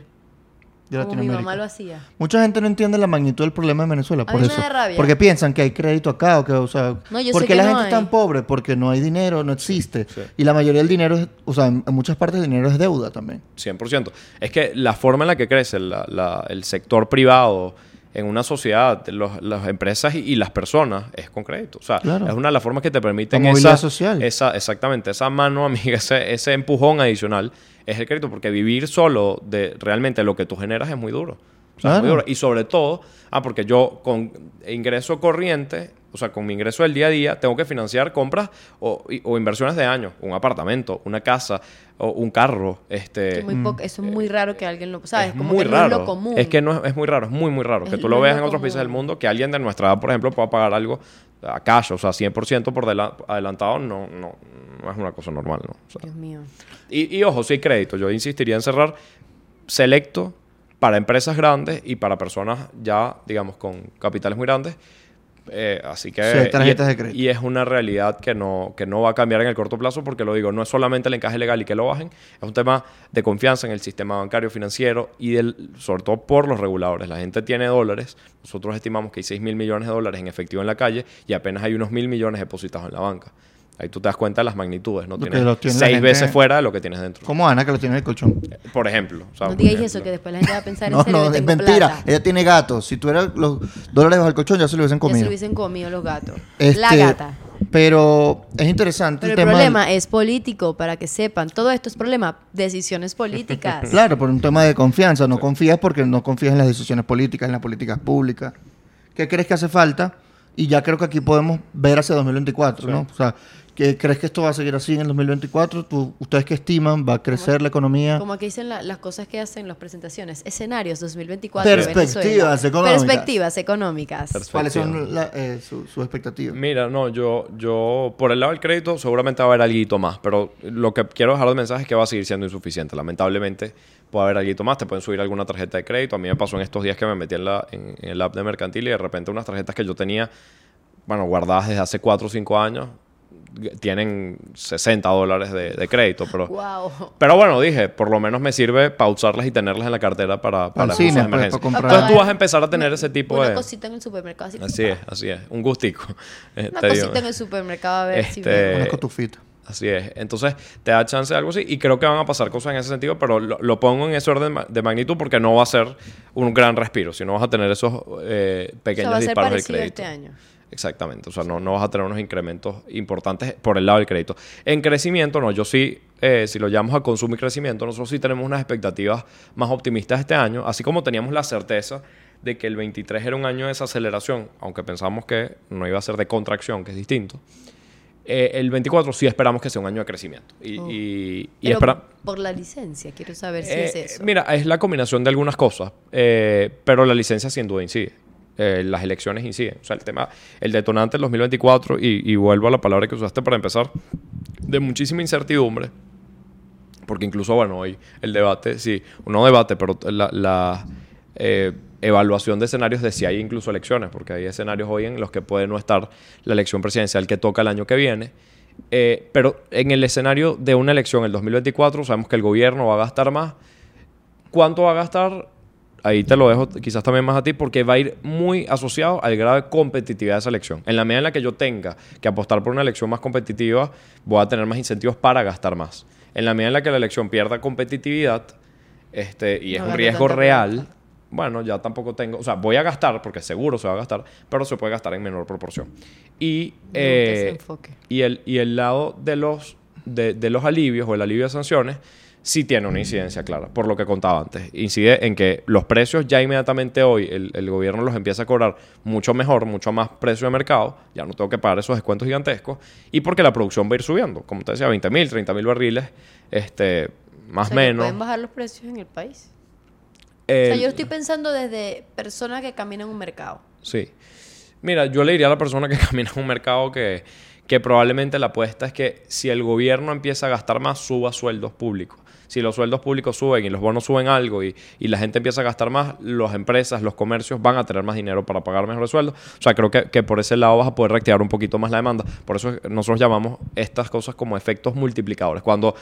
Speaker 1: de
Speaker 2: Como mi
Speaker 1: Latinoamérica.
Speaker 2: mamá lo hacía.
Speaker 1: Mucha gente no entiende la magnitud del problema en Venezuela.
Speaker 2: A
Speaker 1: por
Speaker 2: mí me
Speaker 1: eso.
Speaker 2: da rabia.
Speaker 1: Porque piensan que hay crédito acá o que, o sea,
Speaker 2: No, yo sé
Speaker 1: ¿por qué
Speaker 2: que
Speaker 1: la
Speaker 2: no
Speaker 1: gente es tan pobre? Porque no hay dinero, no existe.
Speaker 3: Sí.
Speaker 1: Y la mayoría del dinero, es, o sea, en, en muchas partes el dinero es deuda también.
Speaker 3: 100%. Es que la forma en la que crece la- la- el sector privado en una sociedad, los- las empresas y, y las personas, es con crédito. O sea,
Speaker 1: Claro.
Speaker 3: es una de las formas que te permiten
Speaker 1: La movilidad
Speaker 3: esa,
Speaker 1: social.
Speaker 3: esa- exactamente, esa mano (laughs) amiga, ese, ese empujón adicional es el crédito, porque vivir solo de realmente lo que tú generas es muy duro. O sea, es muy
Speaker 1: Claro.
Speaker 3: duro. Y sobre todo, ah, porque yo con ingreso corriente, o sea, con mi ingreso del día a día, tengo que financiar compras o, y- o inversiones de años, un apartamento, una casa o un carro, este,
Speaker 2: muy poco- eso es muy raro que alguien lo... ¿Sabes?
Speaker 3: es
Speaker 2: Como
Speaker 3: muy
Speaker 2: que
Speaker 3: raro.
Speaker 2: no es lo común.
Speaker 3: Es que no es, es muy raro, es muy, muy raro.
Speaker 2: Es-
Speaker 3: que tú lo veas
Speaker 2: lo
Speaker 3: en otros
Speaker 2: común.
Speaker 3: países del mundo, que alguien de nuestra edad, por ejemplo, pueda pagar algo a cash, o sea, 100% por dela- adelantado, no, no es una cosa normal, ¿no? O sea,
Speaker 2: Dios mío.
Speaker 3: y, y ojo, si hay crédito, yo insistiría en cerrar selecto para empresas grandes y para personas ya, digamos, con capitales muy grandes. Eh, así que...
Speaker 1: Sí, tarjetas
Speaker 3: y,
Speaker 1: de crédito.
Speaker 3: y es una realidad que no, que no va a cambiar en el corto plazo porque lo digo, no es solamente el encaje legal y que lo bajen, es un tema de confianza en el sistema bancario financiero y del, sobre todo por los reguladores. La gente tiene dólares, nosotros estimamos que hay 6 mil millones de dólares en efectivo en la calle y apenas hay unos mil millones depositados en la banca. Ahí tú te das cuenta de las magnitudes, ¿no?
Speaker 1: Lo que
Speaker 3: Tienes
Speaker 1: tiene
Speaker 3: seis
Speaker 1: gente-
Speaker 3: veces fuera de lo que tienes dentro.
Speaker 1: Como Ana, que lo tiene en el colchón.
Speaker 3: Por ejemplo. o sea,
Speaker 2: No digáis eso, que después la gente va a pensar (laughs)
Speaker 1: No,
Speaker 2: en serio
Speaker 1: no, es mentira.
Speaker 2: plata.
Speaker 1: Ella tiene gatos. Si tuviera los dólares bajo el colchón, ya se lo hubiesen
Speaker 2: Ya se
Speaker 1: comido.
Speaker 2: lo hubiesen comido los gatos.
Speaker 1: Este,
Speaker 2: La gata.
Speaker 1: Pero es interesante
Speaker 2: Pero el
Speaker 1: tema. del-
Speaker 2: problema es político, para que sepan. Todo esto es problema. Decisiones políticas. (laughs)
Speaker 1: Claro, por un tema de confianza. No confías porque no confías en las decisiones políticas, en las políticas públicas. ¿Qué crees que hace falta? Y ya creo que aquí podemos ver hacia 2024, ¿no? O sea, ¿Qué, ¿Crees que esto va a seguir así en el 2024? ¿Tú- ¿Ustedes qué estiman? ¿Va a crecer la economía?
Speaker 2: Como que dicen la- las cosas que hacen las presentaciones. Escenarios 2024.
Speaker 1: Perspectivas
Speaker 2: Venezuela.
Speaker 1: económicas.
Speaker 2: Perspectivas económicas.
Speaker 1: ¿Cuáles son la- eh, su- sus expectativas?
Speaker 3: Mira, no, yo, yo, por el lado del crédito, seguramente va a haber algo más, pero lo que quiero dejar de mensaje es que va a seguir siendo insuficiente. Lamentablemente, puede haber algo más, te pueden subir alguna tarjeta de crédito. A mí me pasó en estos días que me metí en, la, en, en el app de mercantil y de repente unas tarjetas que yo tenía, bueno, guardadas desde hace 4 o 5 años, tienen 60 dólares de, de crédito, pero...
Speaker 2: Wow.
Speaker 3: Pero bueno, dije, por lo menos me sirve para usarlas y tenerlas en la cartera para, para de
Speaker 1: pues,
Speaker 3: emergencia.
Speaker 1: para comprar.
Speaker 3: Entonces tú vas a empezar a tener ese tipo
Speaker 2: Una
Speaker 3: de...
Speaker 2: cosita en el supermercado. Así,
Speaker 3: Así es, así es. Un gustico. (laughs) Eh,
Speaker 2: Una
Speaker 3: digo.
Speaker 2: cosita en el supermercado a ver si
Speaker 3: Este,
Speaker 2: veo.
Speaker 1: Una cotufita.
Speaker 3: Así es. Entonces, te da chance de algo así. Y creo que van a pasar cosas en ese sentido, pero lo, lo pongo en ese orden ma- de magnitud porque no va a ser un gran respiro, sino vas a tener esos eh,
Speaker 2: O sea,
Speaker 3: pequeños
Speaker 2: va a ser
Speaker 3: disparos
Speaker 2: parecido
Speaker 3: crédito.
Speaker 2: este año.
Speaker 3: Exactamente. O sea, no, no vas a tener unos incrementos importantes por el lado del crédito. En crecimiento, no. Yo sí, eh, si lo llamamos a consumo y crecimiento, nosotros sí tenemos unas expectativas más optimistas este año, así como teníamos la certeza de que el 23 era un año de desaceleración, aunque pensamos que no iba a ser de contracción, que es distinto. Eh, el 24 sí esperamos que sea un año de crecimiento. Y,
Speaker 2: Oh.
Speaker 3: y, y
Speaker 2: Pero
Speaker 3: espera-
Speaker 2: por la licencia, quiero saber si
Speaker 3: eh,
Speaker 2: es eso.
Speaker 3: Mira, es la combinación de algunas cosas, eh, pero la licencia sin duda incide. Eh, las elecciones inciden. O sea, el tema, el detonante del 2024, y, y vuelvo a la palabra que usaste para empezar, de muchísima incertidumbre, porque incluso, bueno, hoy el debate, sí, no debate, pero la, la, eh, evaluación de escenarios de si hay incluso elecciones, porque hay escenarios hoy en los que puede no estar la elección presidencial que toca el año que viene. Eh, pero en el escenario de una elección el 2024 sabemos que el gobierno va a gastar más. ¿Cuánto va a gastar? Ahí te lo dejo quizás también más a ti porque va a ir muy asociado al grado de competitividad de esa elección. En la medida en la que yo tenga que apostar por una elección más competitiva, voy a tener más incentivos para gastar más. En la medida en la que la elección pierda competitividad este, y es
Speaker 2: No
Speaker 3: un riesgo real, bueno, ya tampoco tengo, o sea, voy a gastar porque seguro se va a gastar, pero se puede gastar en menor proporción. Y, eh, y, el, y el lado de los, de, de los alivios o el alivio de sanciones sí tiene una incidencia clara, por lo que contaba antes. Incide en que los precios ya inmediatamente hoy el, el gobierno los empieza a cobrar mucho mejor, mucho más precio de mercado, ya no tengo que pagar esos descuentos gigantescos, y porque la producción va a ir subiendo, como te decía, 20 mil, 30 mil barriles, este, más
Speaker 2: O sea,
Speaker 3: menos.
Speaker 2: Pueden bajar los precios en el país. o sea, yo estoy pensando desde personas que caminan un mercado.
Speaker 3: Sí. Mira, yo le diría a la persona que (laughs) camina en un mercado que, que probablemente la apuesta es que si el gobierno empieza a gastar más, suba sueldos públicos. Si los sueldos públicos suben y los bonos suben algo y, y la gente empieza a gastar más, las empresas, los comercios van a tener más dinero para pagar mejores sueldos. O sea, creo que, que por ese lado vas a poder reactivar un poquito más la demanda. Por eso es- nosotros llamamos estas cosas como efectos multiplicadores. Cuando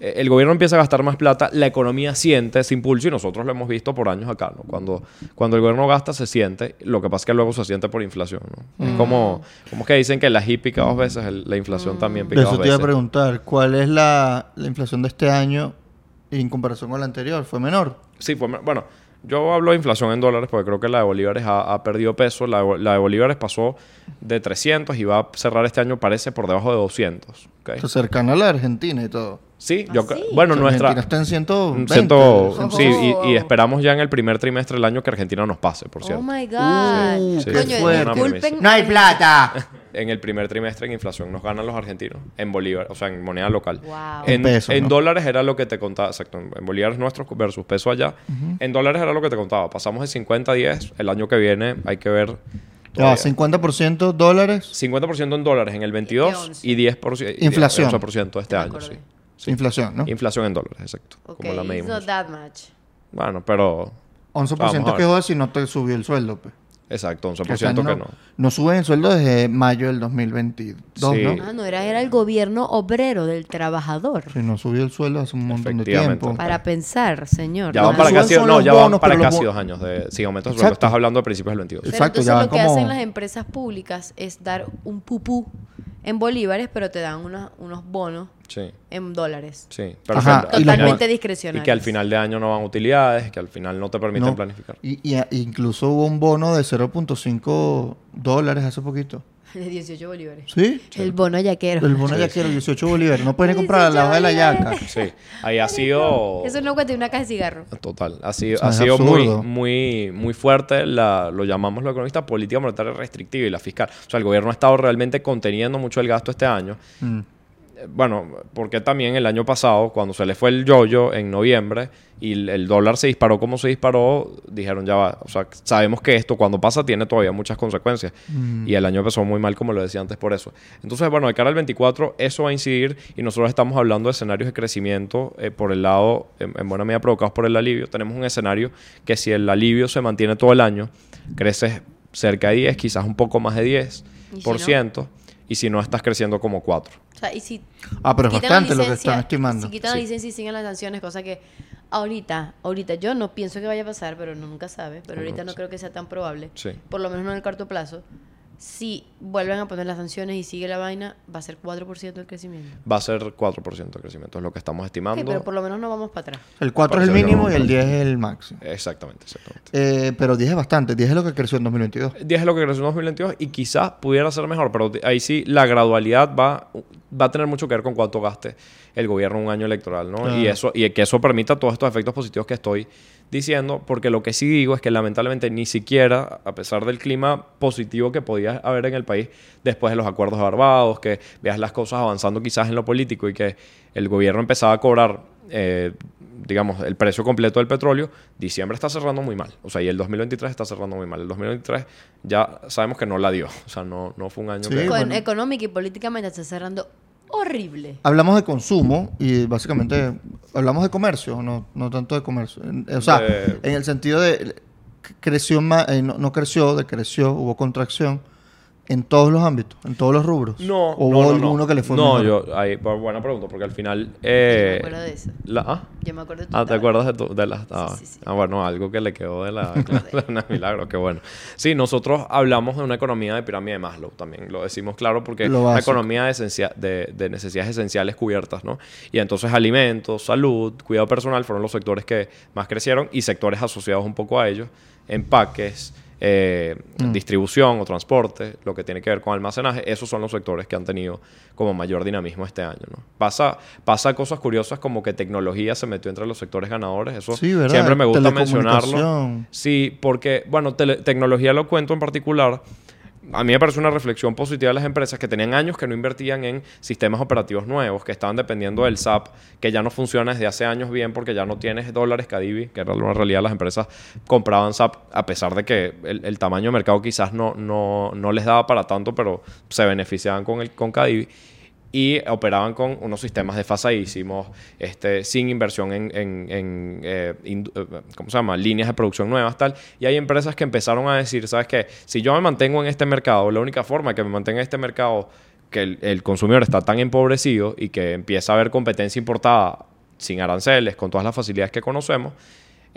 Speaker 3: eh, el gobierno empieza a gastar más plata, la economía siente ese impulso y nosotros lo hemos visto por años acá, ¿no? Cuando, cuando el gobierno gasta se siente, lo que pasa es que luego se siente por inflación, ¿no? Es como, como que dicen que la HIP pica dos veces, el- la inflación también
Speaker 1: De
Speaker 3: pica
Speaker 1: eso
Speaker 3: dos
Speaker 1: te iba a
Speaker 3: veces.
Speaker 1: preguntar, ¿cuál es la, la inflación de este año en comparación con la anterior? ¿Fue menor?
Speaker 3: Sí, fue, bueno, yo hablo de inflación en dólares porque creo que la de bolívares ha, ha perdido peso. La de, la de bolívares pasó de 300 y va a cerrar este año, parece, por debajo de 200. ¿ok?
Speaker 1: Está cercana a la Argentina y todo.
Speaker 3: Sí,
Speaker 2: ¿Ah,
Speaker 3: yo,
Speaker 2: sí?
Speaker 3: bueno,
Speaker 1: O sea,
Speaker 3: nuestra...
Speaker 1: Argentina está en 120.
Speaker 3: Ciento-
Speaker 2: Ojo.
Speaker 3: sí, y, y esperamos ya en el primer trimestre del año que Argentina nos pase, por cierto.
Speaker 2: Oh my God.
Speaker 1: Uh,
Speaker 3: qué
Speaker 2: Coño, disculpen.
Speaker 1: ¡No hay plata! (laughs)
Speaker 3: En el primer trimestre en inflación nos ganan los argentinos en bolívar, o sea, en moneda local.
Speaker 2: Wow.
Speaker 3: En,
Speaker 1: peso,
Speaker 3: en
Speaker 1: ¿no?
Speaker 3: dólares era lo que te contaba, exacto, en bolívares nuestros versus peso allá. En dólares era lo que te contaba. Pasamos de 50 a 10. El año que viene hay que ver.
Speaker 1: Ya,
Speaker 3: todavía.
Speaker 1: 50% dólares,
Speaker 3: 50% en dólares en el 22
Speaker 2: 11.
Speaker 3: y 10%, y
Speaker 1: Inflación.
Speaker 3: 11% este
Speaker 2: Me
Speaker 3: año, sí. Sí.
Speaker 1: inflación, ¿no?
Speaker 3: Inflación en dólares, exacto.
Speaker 2: Ok,
Speaker 3: como la
Speaker 2: it's
Speaker 3: medimos.
Speaker 2: not that much.
Speaker 3: Bueno, pero
Speaker 1: 11%
Speaker 3: Vamos a
Speaker 1: que jodas si no te subió el sueldo. Pues.
Speaker 3: Exacto,
Speaker 1: Que
Speaker 3: 11%
Speaker 1: acá
Speaker 3: que
Speaker 1: no,
Speaker 3: no.
Speaker 1: no suben el sueldo desde mayo del 2022,
Speaker 3: Sí.
Speaker 1: ¿no?
Speaker 2: Ah, no, era, era el gobierno obrero del trabajador.
Speaker 1: Si no subió el sueldo hace un montón de tiempo.
Speaker 2: Para pensar, señor.
Speaker 3: Ya van para casi, no, ya van
Speaker 1: bonos,
Speaker 3: para casi dos años de sin aumento sueldo.
Speaker 1: Exacto.
Speaker 3: Estás hablando de principios del 22.
Speaker 2: Pero
Speaker 1: Exacto,
Speaker 2: entonces
Speaker 1: ya van
Speaker 2: lo que
Speaker 1: como-
Speaker 2: hacen las empresas públicas es dar un pupú en bolívares, pero te dan unos, unos bonos
Speaker 3: Sí,
Speaker 2: en dólares.
Speaker 3: sí. Pero
Speaker 1: Ajá,
Speaker 3: que
Speaker 1: y
Speaker 2: Totalmente
Speaker 3: Y
Speaker 2: discrecionales.
Speaker 3: que al final de año no van utilidades, que al final no te permiten
Speaker 1: No.
Speaker 3: planificar.
Speaker 1: Y, y a- incluso hubo un bono de 0.5 dólares hace poquito. (laughs)
Speaker 2: De 18 bolívares.
Speaker 1: ¿Sí?
Speaker 2: El bono yaquero.
Speaker 1: El bono
Speaker 3: Sí,
Speaker 1: yaquero, 18 bolívares. No pueden (laughs)
Speaker 2: 18
Speaker 1: comprar la hoja de la yaca.
Speaker 3: Sí, ahí ha sido... (laughs)
Speaker 2: Eso no cuesta una caja de cigarro.
Speaker 3: Total, ha sido,
Speaker 1: O sea,
Speaker 3: ha
Speaker 1: es
Speaker 3: sido muy, muy, muy fuerte, la, lo llamamos los economistas, política monetaria restrictiva y la fiscal. O sea, el gobierno ha estado realmente conteniendo mucho el gasto este año.
Speaker 1: Mm.
Speaker 3: Bueno, porque también el año pasado, cuando se le fue el yoyo en noviembre y el, dólar se disparó como se disparó, dijeron ya va. O sea, sabemos que esto cuando pasa tiene todavía muchas consecuencias. Y el año empezó muy mal, como lo decía antes, por eso. Entonces, bueno, de cara al 24, eso va a incidir y nosotros estamos hablando de escenarios de crecimiento eh, por el lado, en, en buena medida provocados por el alivio. Tenemos un escenario que si el alivio se mantiene todo el año, creces cerca de 10, quizás un poco más de 10%.
Speaker 2: ¿Y si
Speaker 3: por ciento, y si no, estás creciendo como 4.
Speaker 2: O sea, y si
Speaker 1: Ah, pero es bastante lo que están estimando.
Speaker 2: Si quitan
Speaker 3: Sí.
Speaker 2: la licencia y siguen las sanciones, cosa que ahorita, ahorita yo no pienso que vaya a pasar, pero uno nunca sabe, pero ahorita no creo que sea tan probable.
Speaker 3: Sí.
Speaker 2: Por lo menos no en el corto plazo. Si vuelven a poner las sanciones y sigue la vaina, va a ser 4% el crecimiento.
Speaker 3: Va a ser 4% de crecimiento, es lo que estamos estimando.
Speaker 2: Ok, pero por lo menos no vamos para atrás.
Speaker 1: El 4 es el mínimo
Speaker 3: no.
Speaker 1: y el 10 es el máximo.
Speaker 3: Exactamente, exactamente.
Speaker 1: Eh, pero 10 es bastante. 10 es lo que creció en 2022.
Speaker 3: 10 es lo que creció en 2022 y quizás pudiera ser mejor, pero ahí sí la gradualidad va, va a tener mucho que ver con cuánto gaste el gobierno en un año electoral, ¿no? Y, eso, y que eso permita todos estos efectos positivos que estoy diciendo, porque lo que sí digo es que lamentablemente ni siquiera, a pesar del clima positivo que podía haber en el país después de los acuerdos de Barbados, que veas las cosas avanzando quizás en lo político y que el gobierno empezaba a cobrar, eh, digamos, el precio completo del petróleo, diciembre está cerrando muy mal. O sea, y el 2023 está cerrando muy mal. El 2023 ya sabemos que no la dio. O sea, no, no fue un año
Speaker 1: Sí,
Speaker 3: que...
Speaker 2: Con-
Speaker 1: bueno.
Speaker 2: Económica y políticamente está cerrando horrible.
Speaker 1: Hablamos de consumo y básicamente hablamos de comercio, no, no tanto de comercio. En- O sea,
Speaker 3: De-
Speaker 1: en el sentido de creció más, eh, no, no creció, decreció, hubo contracción en todos los ámbitos, en todos los rubros.
Speaker 3: No,
Speaker 1: ¿O
Speaker 3: no,
Speaker 1: hubo
Speaker 3: no,
Speaker 1: alguno
Speaker 3: no.
Speaker 1: que le fue
Speaker 3: No,
Speaker 1: mejor?
Speaker 3: yo, ahí, bu- buena pregunta, porque al final...
Speaker 2: Yo
Speaker 3: eh,
Speaker 2: me acuerdo de eso.
Speaker 3: la- ah,
Speaker 2: Yo me acuerdo de tu
Speaker 3: Ah, ¿te
Speaker 2: tabla.
Speaker 3: acuerdas de, tu- de las... Ah,
Speaker 2: sí, sí.
Speaker 3: ah, bueno, algo que le quedó de la... (laughs) la milagro, qué bueno. Sí, nosotros hablamos de una economía de pirámide de Maslow también, lo decimos claro porque
Speaker 1: Lo
Speaker 3: una economía de, esencia- de, de necesidades esenciales cubiertas, ¿no? Y entonces alimentos, salud, cuidado personal fueron los sectores que más crecieron y sectores asociados un poco a ellos, empaques, eh,
Speaker 1: Mm.
Speaker 3: distribución o transporte, lo que tiene que ver con almacenaje, esos son los sectores que han tenido como mayor dinamismo este año. ¿no? Pasa, pasa cosas curiosas como que tecnología se metió entre los sectores ganadores, eso
Speaker 1: Sí,
Speaker 3: siempre me gusta mencionarlo. Sí, porque, bueno, tecnología lo cuento en particular. A mí me parece una reflexión positiva de las empresas que tenían años que no invertían en sistemas operativos nuevos, que estaban dependiendo del SAP, que ya no funciona desde hace años bien porque ya no tienes dólares Cadivi, que era una realidad, las empresas compraban SAP a pesar de que el, tamaño de mercado quizás no, no, no les daba para tanto, pero se beneficiaban con, el, con Cadivi y operaban con unos sistemas desfasadísimos, este, sin inversión en, en- eh, eh, ¿cómo se llama? líneas de producción nuevas, tal. Y hay empresas que empezaron a decir, ¿sabes qué? Si yo me mantengo en este mercado, la única forma que me mantenga en este mercado, que el, el consumidor está tan empobrecido y que empieza a haber competencia importada sin aranceles, con todas las facilidades que conocemos,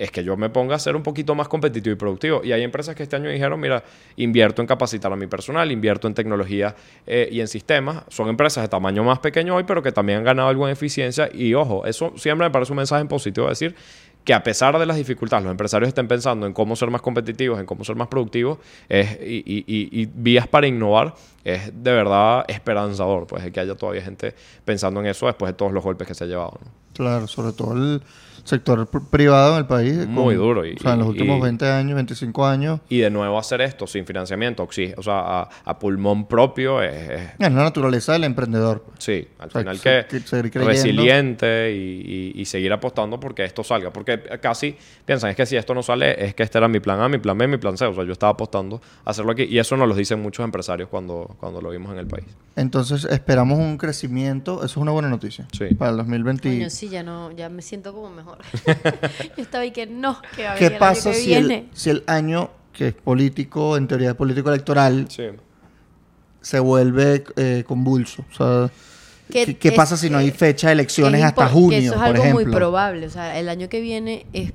Speaker 3: es que yo me ponga a ser un poquito más competitivo y productivo. Y hay empresas que este año dijeron, mira, invierto en capacitar a mi personal, invierto en tecnología eh, y en sistemas. Son empresas de tamaño más pequeño hoy, pero que también han ganado algo en eficiencia. Y ojo, eso siempre me parece un mensaje en positivo, decir que a pesar de las dificultades, los empresarios estén pensando en cómo ser más competitivos, en cómo ser más productivos es, y, vías para innovar, es de verdad esperanzador, pues, que haya todavía gente pensando en eso después de todos los golpes que se ha llevado.
Speaker 1: Claro, sobre todo el sector pr- privado en el país.
Speaker 3: Muy duro y-
Speaker 1: o sea, en los
Speaker 3: y-
Speaker 1: últimos
Speaker 3: y-
Speaker 1: 20 años, 25 años.
Speaker 3: Y de nuevo hacer esto sin financiamiento, oxi- o sea, a, a pulmón propio, es, es-
Speaker 1: Es la naturaleza del emprendedor. pues.
Speaker 3: sí, al
Speaker 1: O sea,
Speaker 3: final que
Speaker 1: que seguir creyendo.
Speaker 3: resiliente y, y- y seguir apostando porque esto salga. Porque casi piensan, es que si esto no sale, es que este era mi plan A, mi plan B, mi plan C. O sea, yo estaba apostando a hacerlo aquí. Y eso nos lo dicen muchos empresarios cuando, cuando lo vimos en el país.
Speaker 1: Entonces esperamos un crecimiento. Eso es una buena noticia.
Speaker 3: Sí.
Speaker 1: Para el 2020.
Speaker 2: Coño, sí, ya no, ya me siento como mejor. (laughs) Yo estaba ahí que no, que va a
Speaker 1: ¿Qué
Speaker 2: venir el
Speaker 1: pasa
Speaker 2: año que
Speaker 1: si el,
Speaker 2: viene.
Speaker 1: si el año que es político, en teoría político electoral,
Speaker 3: Sí.
Speaker 1: se vuelve eh, convulso? O sea,
Speaker 2: Que
Speaker 1: ¿qué, qué
Speaker 2: es-
Speaker 1: pasa si no hay fecha de elecciones
Speaker 2: Es
Speaker 1: hasta junio,
Speaker 2: que eso es
Speaker 1: por
Speaker 2: algo
Speaker 1: ejemplo?
Speaker 2: muy probable. O sea, el año que viene es,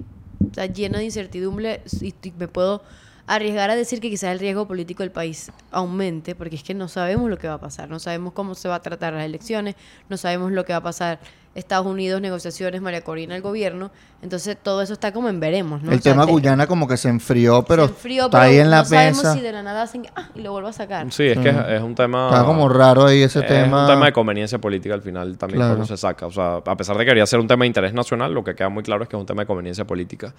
Speaker 2: está lleno de incertidumbre y, y me puedo arriesgar a decir que quizás el riesgo político del país aumente, porque es que no sabemos lo que va a pasar, no sabemos cómo se va a tratar las elecciones, no sabemos lo que va a pasar Estados Unidos, negociaciones, María Corina, el gobierno. Entonces todo eso está como en veremos, ¿no?
Speaker 1: el
Speaker 2: O sea,
Speaker 1: tema
Speaker 2: te-
Speaker 1: Guyana como que se enfrió, pero
Speaker 2: se enfrió,
Speaker 1: está
Speaker 2: pero
Speaker 1: ahí en la
Speaker 2: no sabemos
Speaker 1: mesa.
Speaker 2: si de la nada hacen ah, y lo vuelvo a sacar.
Speaker 3: Sí, es que es, es un tema...
Speaker 1: Está como raro ahí ese
Speaker 3: es
Speaker 1: tema.
Speaker 3: un tema de conveniencia política al final también
Speaker 1: Claro.
Speaker 3: cuando se saca. O sea, a pesar de que quería ser un tema de interés nacional, lo que queda muy claro es que es un tema de conveniencia política.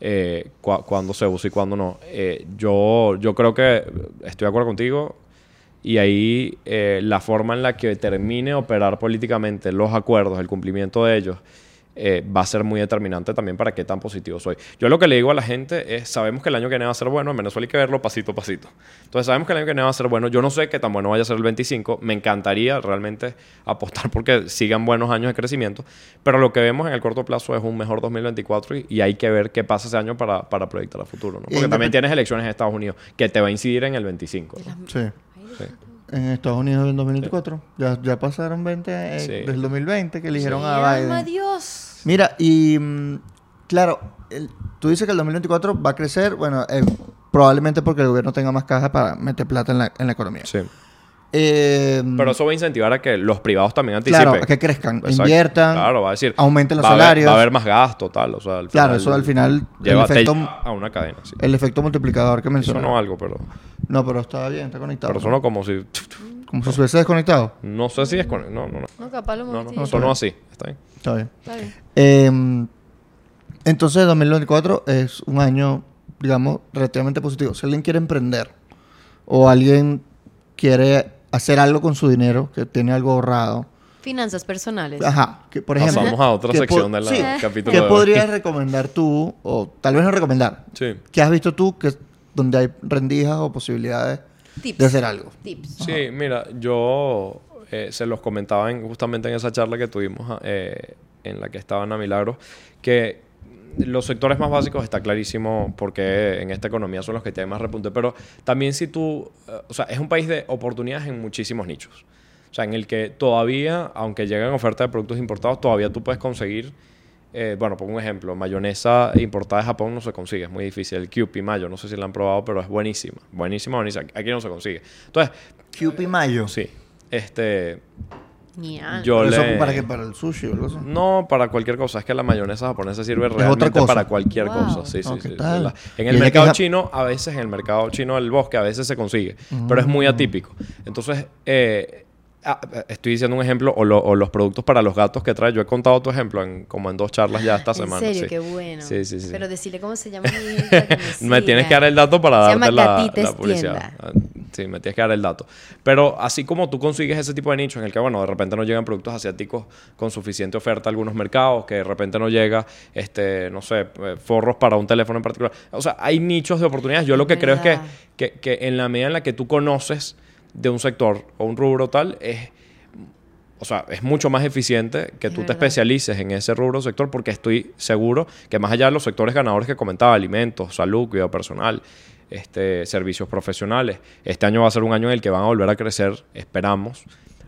Speaker 3: Eh, cua- cuándo se usa y cuándo no. Eh, yo, yo creo que estoy de acuerdo contigo. Y ahí eh, la forma en la que termine operar políticamente los acuerdos, el cumplimiento de ellos, eh, va a ser muy determinante también para qué tan positivo soy. Yo lo que le digo a la gente es, sabemos que el año que viene va a ser bueno, en Venezuela hay que verlo pasito a pasito. Entonces sabemos que el año que viene va a ser bueno, yo no sé qué tan bueno vaya a ser el 25, me encantaría realmente apostar porque sigan buenos años de crecimiento, pero lo que vemos en el corto plazo es un mejor 2024 y, y hay que ver qué pasa ese año para, para proyectar a futuro. Porque también tienes elecciones en Estados Unidos que te va a incidir en el 25. ¿no?
Speaker 1: Sí.
Speaker 3: Sí.
Speaker 1: En Estados Unidos en 2024. Ya, ya pasaron 20 eh,
Speaker 3: Sí.
Speaker 1: desde el 2020 que eligieron a
Speaker 2: alma,
Speaker 1: Biden.
Speaker 2: Dios.
Speaker 1: Mira, y mm, claro, el- tú dices que el 2024 va a crecer, bueno, eh, probablemente porque el gobierno tenga más caja para meter plata en la, en la economía.
Speaker 3: Sí.
Speaker 1: Eh,
Speaker 3: Pero eso va a incentivar a que los privados también anticipen.
Speaker 1: claro, a que crezcan,
Speaker 3: Exacto.
Speaker 1: inviertan,
Speaker 3: Claro, va a decir.
Speaker 1: aumenten los
Speaker 3: va a haber-
Speaker 1: salarios.
Speaker 3: va a haber más gasto, tal. O sea, al
Speaker 1: Claro, eso al final, el
Speaker 3: Lleva, te
Speaker 1: efecto-
Speaker 3: a una cadena. Sí.
Speaker 1: el efecto multiplicador que
Speaker 3: Eso
Speaker 1: mencioné.
Speaker 3: no algo, pero.
Speaker 1: No, pero está bien, está conectado.
Speaker 3: Pero sonó como si.
Speaker 1: Como si se hubiese desconectado.
Speaker 3: No sé si es con. No, no, no.
Speaker 2: No, capaz lo
Speaker 3: No, no, no, sonó así. Está bien.
Speaker 1: Está bien.
Speaker 2: Está bien.
Speaker 1: Eh, entonces, 2024 es un año, digamos, relativamente positivo. Si alguien quiere emprender o alguien quiere hacer algo con su dinero, que tiene algo ahorrado,
Speaker 2: Finanzas personales.
Speaker 1: ajá, que por ejemplo...
Speaker 3: Pasamos a otra
Speaker 1: ¿qué
Speaker 3: sección del
Speaker 1: sí, (laughs)
Speaker 3: capítulo
Speaker 1: ¿Qué
Speaker 3: de
Speaker 1: podrías recomendar tú, o tal vez no recomendar,
Speaker 3: Sí.
Speaker 1: qué has visto tú que donde hay rendijas o posibilidades
Speaker 2: Tips.
Speaker 1: de hacer algo?
Speaker 2: Tips.
Speaker 3: Sí, mira, yo eh, se los comentaba en- justamente en esa charla que tuvimos eh, en la que estaba Ana Milagro, que los sectores más básicos está clarísimo porque en esta economía son los que tienen más repunte, pero también si tú, eh, o sea, es un país de oportunidades en muchísimos nichos. O sea, en el que todavía, aunque lleguen ofertas de productos importados, todavía tú puedes conseguir, eh, bueno, pongo un ejemplo, mayonesa importada de Japón no se consigue, es muy difícil. El Kewpie Mayo, no sé si la han probado, pero es buenísima, buenísima, buenísima. Aquí no se consigue. Entonces,
Speaker 1: Cupid Mayo.
Speaker 3: sí, este, Yo
Speaker 1: ¿Pero
Speaker 3: le...
Speaker 1: eso para qué? ¿Para el sushi o algo así?
Speaker 3: No, para cualquier cosa. Es que la mayonesa japonesa sirve realmente
Speaker 1: cosa.
Speaker 3: para cualquier
Speaker 2: Wow.
Speaker 3: cosa. Sí, sí,
Speaker 1: Oh, ¿qué
Speaker 3: sí. La- en el mercado chino, a veces en el mercado chino del bosque, a veces se consigue. Pero es muy atípico. Entonces, eh, ah, estoy diciendo un ejemplo, o, lo- o los productos para los gatos que trae. Yo he contado tu ejemplo en, como en dos charlas ya esta
Speaker 2: en
Speaker 3: semana.
Speaker 2: serio,
Speaker 3: sí.
Speaker 2: qué bueno.
Speaker 3: Sí, sí, sí.
Speaker 2: Pero decirle cómo se llama (laughs) mi hija que me
Speaker 3: Me tienes que dar el dato para
Speaker 2: Se
Speaker 3: darte
Speaker 2: llama
Speaker 3: la, publicidad.
Speaker 2: Tienda.
Speaker 3: Sí, me tienes que dar el dato. Pero así como tú consigues ese tipo de nichos en el que, bueno, de repente no llegan productos asiáticos con suficiente oferta a algunos mercados, que de repente no llega, este, no sé, eh, forros para un teléfono en particular. O sea, hay nichos de oportunidades. Yo lo que creo es que, que, que en la medida en la que tú conoces de un sector o un rubro tal, es o sea, es mucho más eficiente que
Speaker 2: Es
Speaker 3: tú te especialices en ese rubro o sector porque estoy seguro que más allá de los sectores ganadores que comentaba, alimentos, salud, cuidado personal, este, servicios profesionales, este año va a ser un año en el que van a volver a crecer, esperamos,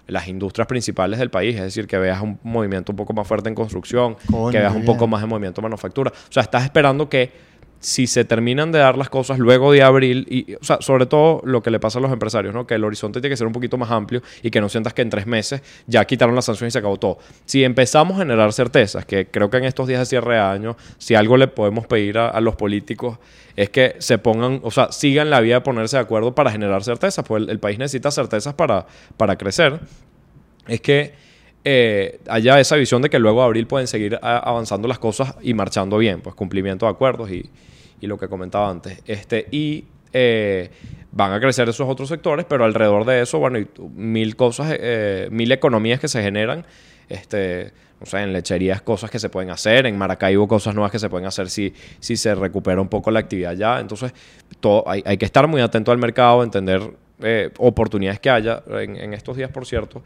Speaker 3: las industrias principales del país, es decir, que veas un movimiento un poco más fuerte en construcción,
Speaker 1: Coño,
Speaker 3: que veas un
Speaker 1: bien.
Speaker 3: poco más de movimiento en manufactura. O sea, estás esperando que si se terminan de dar las cosas luego de abril, y, o sea, sobre todo lo que le pasa a los empresarios, ¿no? Que el horizonte tiene que ser un poquito más amplio y que no sientas que en tres meses ya quitaron las sanciones y se acabó todo. Si empezamos a generar certezas, que creo que en estos días de cierre de año, si algo le podemos pedir a, a los políticos es que se pongan, o sea, sigan la vía de ponerse de acuerdo para generar certezas, pues el, el país necesita certezas para, para crecer. Es que eh, haya esa visión de que luego de abril pueden seguir avanzando las cosas y marchando bien, pues cumplimiento de acuerdos y, y lo que comentaba antes. Este, y eh, van a crecer esos otros sectores, pero alrededor de eso, bueno, y mil cosas, eh, mil economías que se generan. Este, no sé, en lecherías cosas que se pueden hacer, en Maracaibo cosas nuevas que se pueden hacer si, si se recupera un poco la actividad ya. Entonces, todo, hay, hay que estar muy atento al mercado, entender eh, oportunidades que haya. En estos días, por cierto,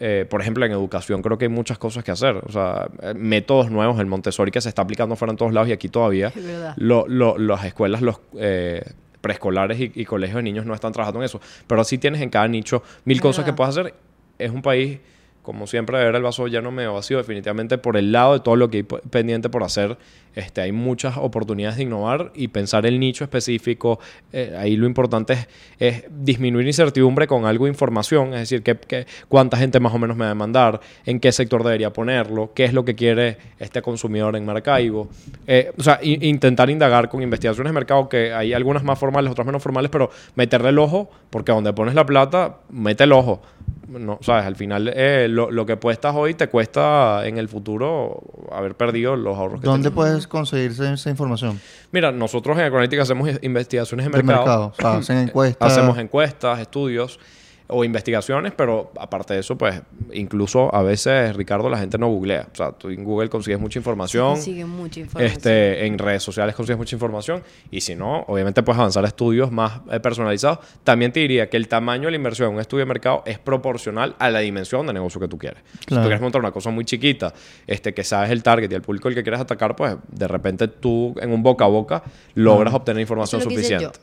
Speaker 3: eh, por ejemplo, en educación creo que hay muchas cosas que hacer. O sea, eh, métodos nuevos, el Montessori que se está aplicando fuera en todos lados y aquí todavía lo- lo- las escuelas, los eh, preescolares y, y colegios de niños no están trabajando en eso. Pero sí tienes en cada nicho mil
Speaker 2: Es
Speaker 3: cosas que puedes hacer. Es un país como siempre, ver el vaso lleno medio vacío, definitivamente por el lado de todo lo que hay pendiente por hacer, este, hay muchas oportunidades de innovar y pensar el nicho específico. eh, ahí lo importante es, disminuir incertidumbre con algo de información, es decir, qué, qué- cuánta gente más o menos me va a demandar, en qué sector debería ponerlo, qué es lo que quiere este consumidor en Maracaibo. Eh, o sea, intentar indagar con investigaciones de mercado, que hay algunas más formales, otras menos formales, pero meterle el ojo, porque donde pones la plata, mete el ojo. No, sabes, al final eh, lo, lo que puestas hoy te cuesta en el futuro haber perdido los ahorros que
Speaker 1: ¿Dónde puedes conseguirse esa información?
Speaker 3: Mira, nosotros en Econética hacemos investigaciones de
Speaker 1: De
Speaker 3: mercado.
Speaker 1: mercado. O sea, hacen (laughs) encuestas.
Speaker 3: Hacemos encuestas, estudios o investigaciones, pero aparte de eso, pues incluso a veces, Ricardo, la gente no googlea. O sea, tú en Google consigues mucha información.
Speaker 2: Consigue mucha información.
Speaker 3: Este, en redes sociales consigues mucha información y si no, obviamente puedes avanzar a estudios más eh, personalizados. También te diría que el tamaño de la inversión en un estudio de mercado es proporcional a la dimensión de negocio que tú quieres. Si tú quieres montar una cosa muy chiquita, este, que sabes el target y el público al que quieres atacar, pues de repente tú en un boca a boca logras obtener información suficiente.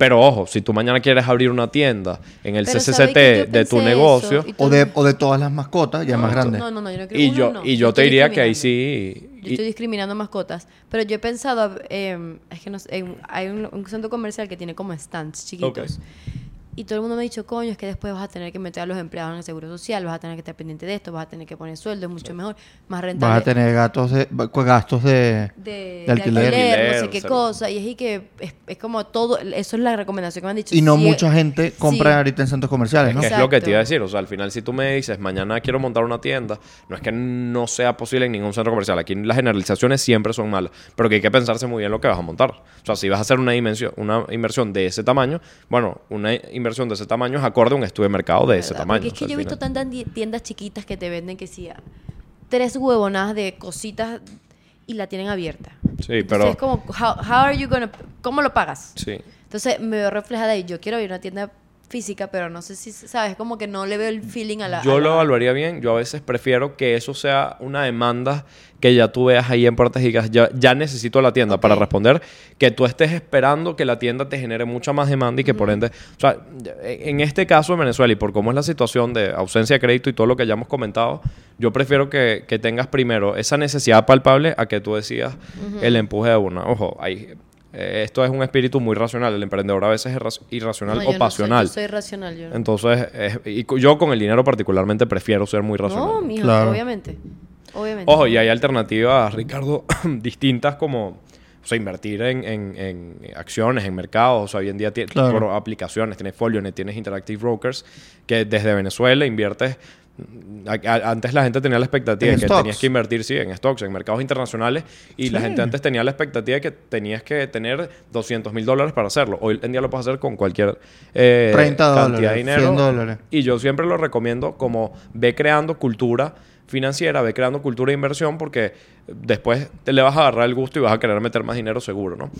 Speaker 3: Pero ojo, si tú mañana quieres abrir una tienda en el
Speaker 2: Pero
Speaker 3: CCCT
Speaker 2: ¿sabe que yo
Speaker 3: de tu negocio,
Speaker 2: eso?
Speaker 1: O de, o de todas las mascotas, ya es más
Speaker 2: No,
Speaker 1: grande.
Speaker 2: No, no, no, yo no quiero
Speaker 3: y
Speaker 2: uno,
Speaker 3: yo,
Speaker 2: no.
Speaker 3: y yo te diría que ahí sí...
Speaker 2: Yo
Speaker 3: y-
Speaker 2: estoy discriminando mascotas, pero yo he pensado, eh, es que no sé, en- hay un, un centro comercial que tiene como stands chiquitos. Y todo el mundo me ha dicho, coño, es que después vas a tener que meter a los empleados en el seguro social, vas a tener que estar pendiente de esto, vas a tener que poner sueldo, es mucho mejor, más rentable.
Speaker 1: Vas a tener gastos de, gastos de,
Speaker 2: de,
Speaker 1: de
Speaker 2: de
Speaker 1: alquiler.
Speaker 2: alquiler, no sé qué cosa. Y es y que es, es como todo, eso es la recomendación que me han dicho.
Speaker 1: Y no
Speaker 2: Sí,
Speaker 1: mucha gente compra
Speaker 2: sí.
Speaker 1: ahorita en centros comerciales, ¿no?
Speaker 3: Que es lo que te iba a decir. O sea, al final, si tú me dices, mañana quiero montar una tienda, no es que no sea posible en ningún centro comercial. Aquí las generalizaciones siempre son malas. Pero que hay que pensarse muy bien lo que vas a montar. O sea, si vas a hacer una, dimensión, una inversión de ese tamaño, bueno, una inversión de ese tamaño es acorde a un estudio de mercado de ese tamaño.
Speaker 2: Porque es que yo he visto tantas tiendas chiquitas que te venden que sí, tres huevonadas de cositas y la tienen abierta.
Speaker 3: Sí,
Speaker 2: Entonces
Speaker 3: pero...
Speaker 2: es como, how, how are you gonna- ¿cómo lo pagas?
Speaker 3: Sí.
Speaker 2: Entonces me veo reflejada ahí. Yo quiero abrir una tienda física, pero no sé si, ¿sabes? Como que no le veo el feeling a la...
Speaker 3: Yo
Speaker 2: a
Speaker 3: lo
Speaker 2: la-
Speaker 3: evaluaría bien. Yo a veces prefiero que eso sea una demanda que ya tú veas ahí en puertas y digas, ya, ya necesito la tienda para
Speaker 2: Ok.
Speaker 3: responder, que tú estés esperando que la tienda te genere mucha más demanda y que por ende, o sea, en este caso en Venezuela y por cómo es la situación de ausencia de crédito y todo lo que ya hemos comentado, yo prefiero que, que tengas primero esa necesidad palpable a que tú decidas el empuje de una. Ojo, hay... eh, esto es un espíritu muy racional. El emprendedor a veces es irra- irracional
Speaker 2: No,
Speaker 3: o
Speaker 2: yo no soy-
Speaker 3: pasional.
Speaker 2: yo soy racional. Yo no.
Speaker 3: Entonces, es- y yo con el dinero particularmente prefiero ser muy racional.
Speaker 2: No, mijo,
Speaker 1: Claro.
Speaker 2: obviamente. Obviamente.
Speaker 3: Ojo, y hay alternativas, Ricardo, (clears throat) distintas como o sea, invertir en, en- en acciones, en mercados. O sea, hoy en día tienes
Speaker 1: Claro.
Speaker 3: aplicaciones, tienes Folionet, tienes Interactive Brokers, que desde Venezuela inviertes. Antes la gente tenía la expectativa de que
Speaker 1: stocks.
Speaker 3: tenías que invertir, sí, en stocks, en mercados internacionales. Y la gente antes tenía la expectativa de que tenías que tener 200 mil dólares para hacerlo. Hoy en día lo puedes hacer con cualquier eh,
Speaker 1: 30
Speaker 3: cantidad
Speaker 1: dólares,
Speaker 3: de dinero.
Speaker 1: 100 dólares.
Speaker 3: Y yo siempre lo recomiendo como ve creando cultura financiera, ve creando cultura de inversión porque después te le vas a agarrar el gusto y vas a querer meter más dinero seguro, ¿no?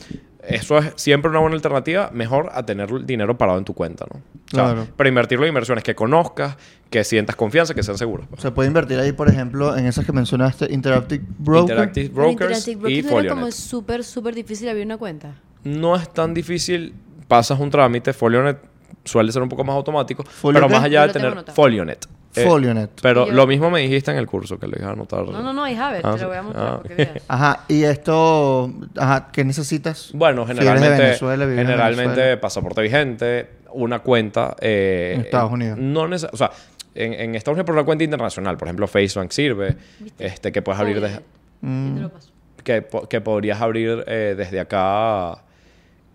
Speaker 3: Eso es siempre una buena alternativa, mejor a tener el dinero parado en tu cuenta, ¿no? O sea,
Speaker 1: Claro.
Speaker 3: Pero invertirlo en inversiones que conozcas, que sientas confianza, que sean seguras. pues.
Speaker 1: Se puede invertir ahí, por ejemplo, en esas que mencionaste, Interactive Broker.
Speaker 3: Interactive Brokers
Speaker 2: Interactive
Speaker 3: y
Speaker 2: Brokers era como
Speaker 3: Folionet.
Speaker 2: súper, súper difícil abrir una cuenta.
Speaker 3: No es tan difícil, pasas un trámite, Folionet suele ser un poco más automático,
Speaker 1: ¿Folio
Speaker 3: pero
Speaker 1: qué?
Speaker 3: más allá
Speaker 2: Yo
Speaker 3: de tener. Folionet. Eh,
Speaker 1: Folionet.
Speaker 3: Pero lo mismo me dijiste en el curso que le dije a anotar.
Speaker 2: No, no, no, it.
Speaker 3: Ah,
Speaker 2: te
Speaker 3: sí.
Speaker 2: lo voy a mostrar
Speaker 3: Ah.
Speaker 1: Ajá, y esto, ajá, ¿qué necesitas?
Speaker 3: Bueno,
Speaker 1: Si
Speaker 3: generalmente,
Speaker 1: Venezuela, vives en
Speaker 3: generalmente
Speaker 1: Venezuela.
Speaker 3: pasaporte vigente, una cuenta... eh,
Speaker 1: En Estados Unidos.
Speaker 3: No neces- o sea, en, en Estados Unidos por una cuenta internacional. Por ejemplo, FaceBank sirve.
Speaker 2: ¿Viste?
Speaker 3: Este, que puedes abrir... Desde-
Speaker 1: Mm.
Speaker 2: te lo paso.
Speaker 3: que, que podrías abrir eh, desde acá...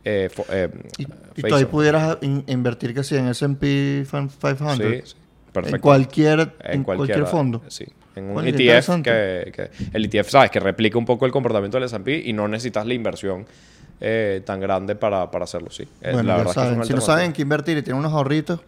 Speaker 3: eh, eh,
Speaker 1: Y, y ahí pudieras in- invertir que sí en S&P 500.
Speaker 3: Sí, sí, perfecto.
Speaker 1: En cualquier, en cualquier fondo.
Speaker 3: Sí. En un ETF que, que- el ETF, sabes, que replica un poco el comportamiento del S&P y no necesitas la inversión eh, tan grande para, para hacerlo, sí. Eh,
Speaker 1: Bueno,
Speaker 3: la es que
Speaker 1: Si no saben en qué invertir y tienen unos ahorritos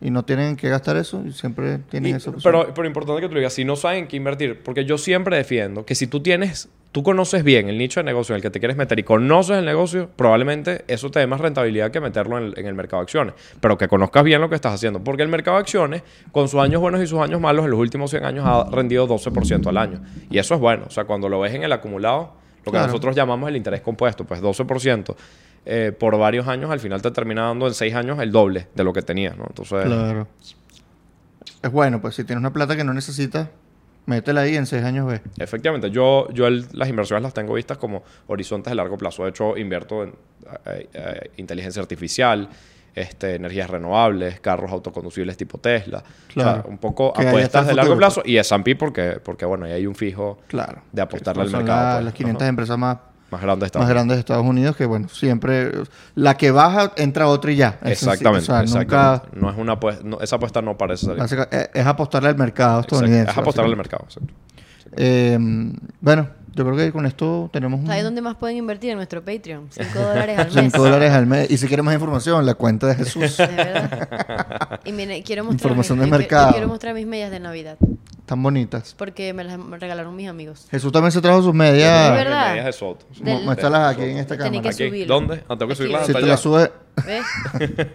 Speaker 1: y no tienen que gastar eso, y siempre tienen
Speaker 3: Y-
Speaker 1: esa opción.
Speaker 3: pero, pero importante que tú lo digas, si no saben qué invertir, porque yo siempre defiendo que si tú tienes, tú conoces bien el nicho de negocio en el que te quieres meter y conoces el negocio, probablemente eso te dé más rentabilidad que meterlo en el, en el mercado de acciones. Pero que conozcas bien lo que estás haciendo, porque el mercado de acciones, con sus años buenos y sus años malos, en los últimos 100 años ha rendido 12% al año. Y eso es bueno, o sea, cuando lo ves en el acumulado, lo que
Speaker 1: Claro.
Speaker 3: nosotros llamamos el interés compuesto, pues 12%. Eh, por varios años, al final te termina dando en 6 años el doble de lo que tenías, ¿no? Entonces,
Speaker 1: Claro. es bueno, pues si tienes una plata que no necesitas, métela ahí en seis años ve.
Speaker 3: Efectivamente, yo, yo el- las inversiones las tengo vistas como horizontes de largo plazo. De hecho, invierto en eh, eh, inteligencia artificial, este, energías renovables, carros autoconducibles tipo Tesla.
Speaker 1: Claro.
Speaker 3: O sea, un poco apuestas de largo
Speaker 1: futuro,
Speaker 3: plazo y S&P porque, porque, bueno, ahí hay un fijo
Speaker 1: Claro.
Speaker 3: de apostarle al
Speaker 1: Son
Speaker 3: mercado.
Speaker 1: la-
Speaker 3: pues.
Speaker 1: las 500
Speaker 3: Ajá.
Speaker 1: empresas más,
Speaker 3: más grandes de Estados
Speaker 1: más
Speaker 3: Unidos.
Speaker 1: grandes de Estados Unidos que, bueno, siempre... La que baja, entra otra y ya. Es
Speaker 3: Exactamente.
Speaker 1: sencillo. O sea, nunca...
Speaker 3: exactamente. No es una apuesta, no- esa apuesta no parece salir.
Speaker 1: básica- Es, es apostarle al mercado estadounidense.
Speaker 3: Es apostarle al mercado. exacto.
Speaker 1: Eh, bueno, yo creo que con esto tenemos un...
Speaker 2: ¿Sabes dónde más pueden invertir? En nuestro Patreon. 5 dólares al (laughs) mes.
Speaker 1: 5 dólares al mes. Y si quieres más información, la cuenta de Jesús.
Speaker 2: De verdad. Y mire, quiero mostrar
Speaker 1: Información
Speaker 2: mis-
Speaker 1: de mercado.
Speaker 2: quiero mostrar mis medias de Navidad.
Speaker 1: Tan bonitas.
Speaker 2: Porque me las regalaron mis amigos.
Speaker 1: Jesús también se trajo sus
Speaker 2: Es
Speaker 1: medias.
Speaker 2: verdad.
Speaker 3: Medias de Soto.
Speaker 1: Muéstralas aquí en esta cámara.
Speaker 2: que
Speaker 3: Aquí. ¿Dónde? Ah, tengo que subirlas
Speaker 1: Si te
Speaker 3: allá.
Speaker 1: la sube...
Speaker 2: ¿Ves?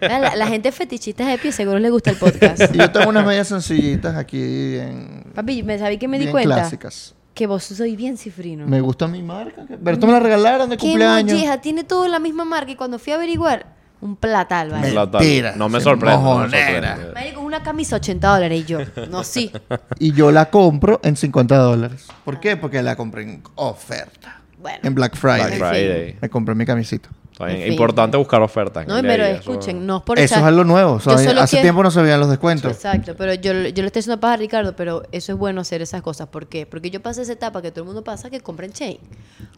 Speaker 2: (laughs) La, la gente fetichista de Epi seguro les gusta el podcast.
Speaker 1: Y yo tengo unas medias sencillitas aquí en...
Speaker 2: Papi, ¿me sabí que me di cuenta?
Speaker 1: clásicas.
Speaker 2: Que vos soy bien cifrino.
Speaker 1: Me gusta mi marca. Berto me la regalaron de
Speaker 2: ¿Qué
Speaker 1: cumpleaños.
Speaker 2: molleja? Tiene todo la misma marca y cuando fui a averiguar, un platal, ¿vale?
Speaker 1: Mentira.
Speaker 3: No me sorprende. no me
Speaker 1: mojonera.
Speaker 3: sorprende.
Speaker 2: Una camisa 80 dólares y yo, no, sí.
Speaker 1: Y yo la compro en 50 dólares. ¿Por qué? Porque la compré en oferta.
Speaker 2: Bueno.
Speaker 1: En Black Friday.
Speaker 3: Black Friday.
Speaker 1: Me compré mi camisita.
Speaker 2: En.
Speaker 3: Importante buscar ofertas.
Speaker 2: No,
Speaker 3: en
Speaker 2: pero
Speaker 3: eso-
Speaker 2: escuchen, no es por
Speaker 1: Eso
Speaker 2: echar-
Speaker 1: es algo nuevo. o sea, hace
Speaker 2: que-
Speaker 1: tiempo no se veían los descuentos.
Speaker 2: Exacto, pero yo, yo le estoy haciendo paja a Ricardo, pero eso es bueno hacer esas cosas. ¿Por qué? Porque yo pasé esa etapa que todo el mundo pasa que compren chain.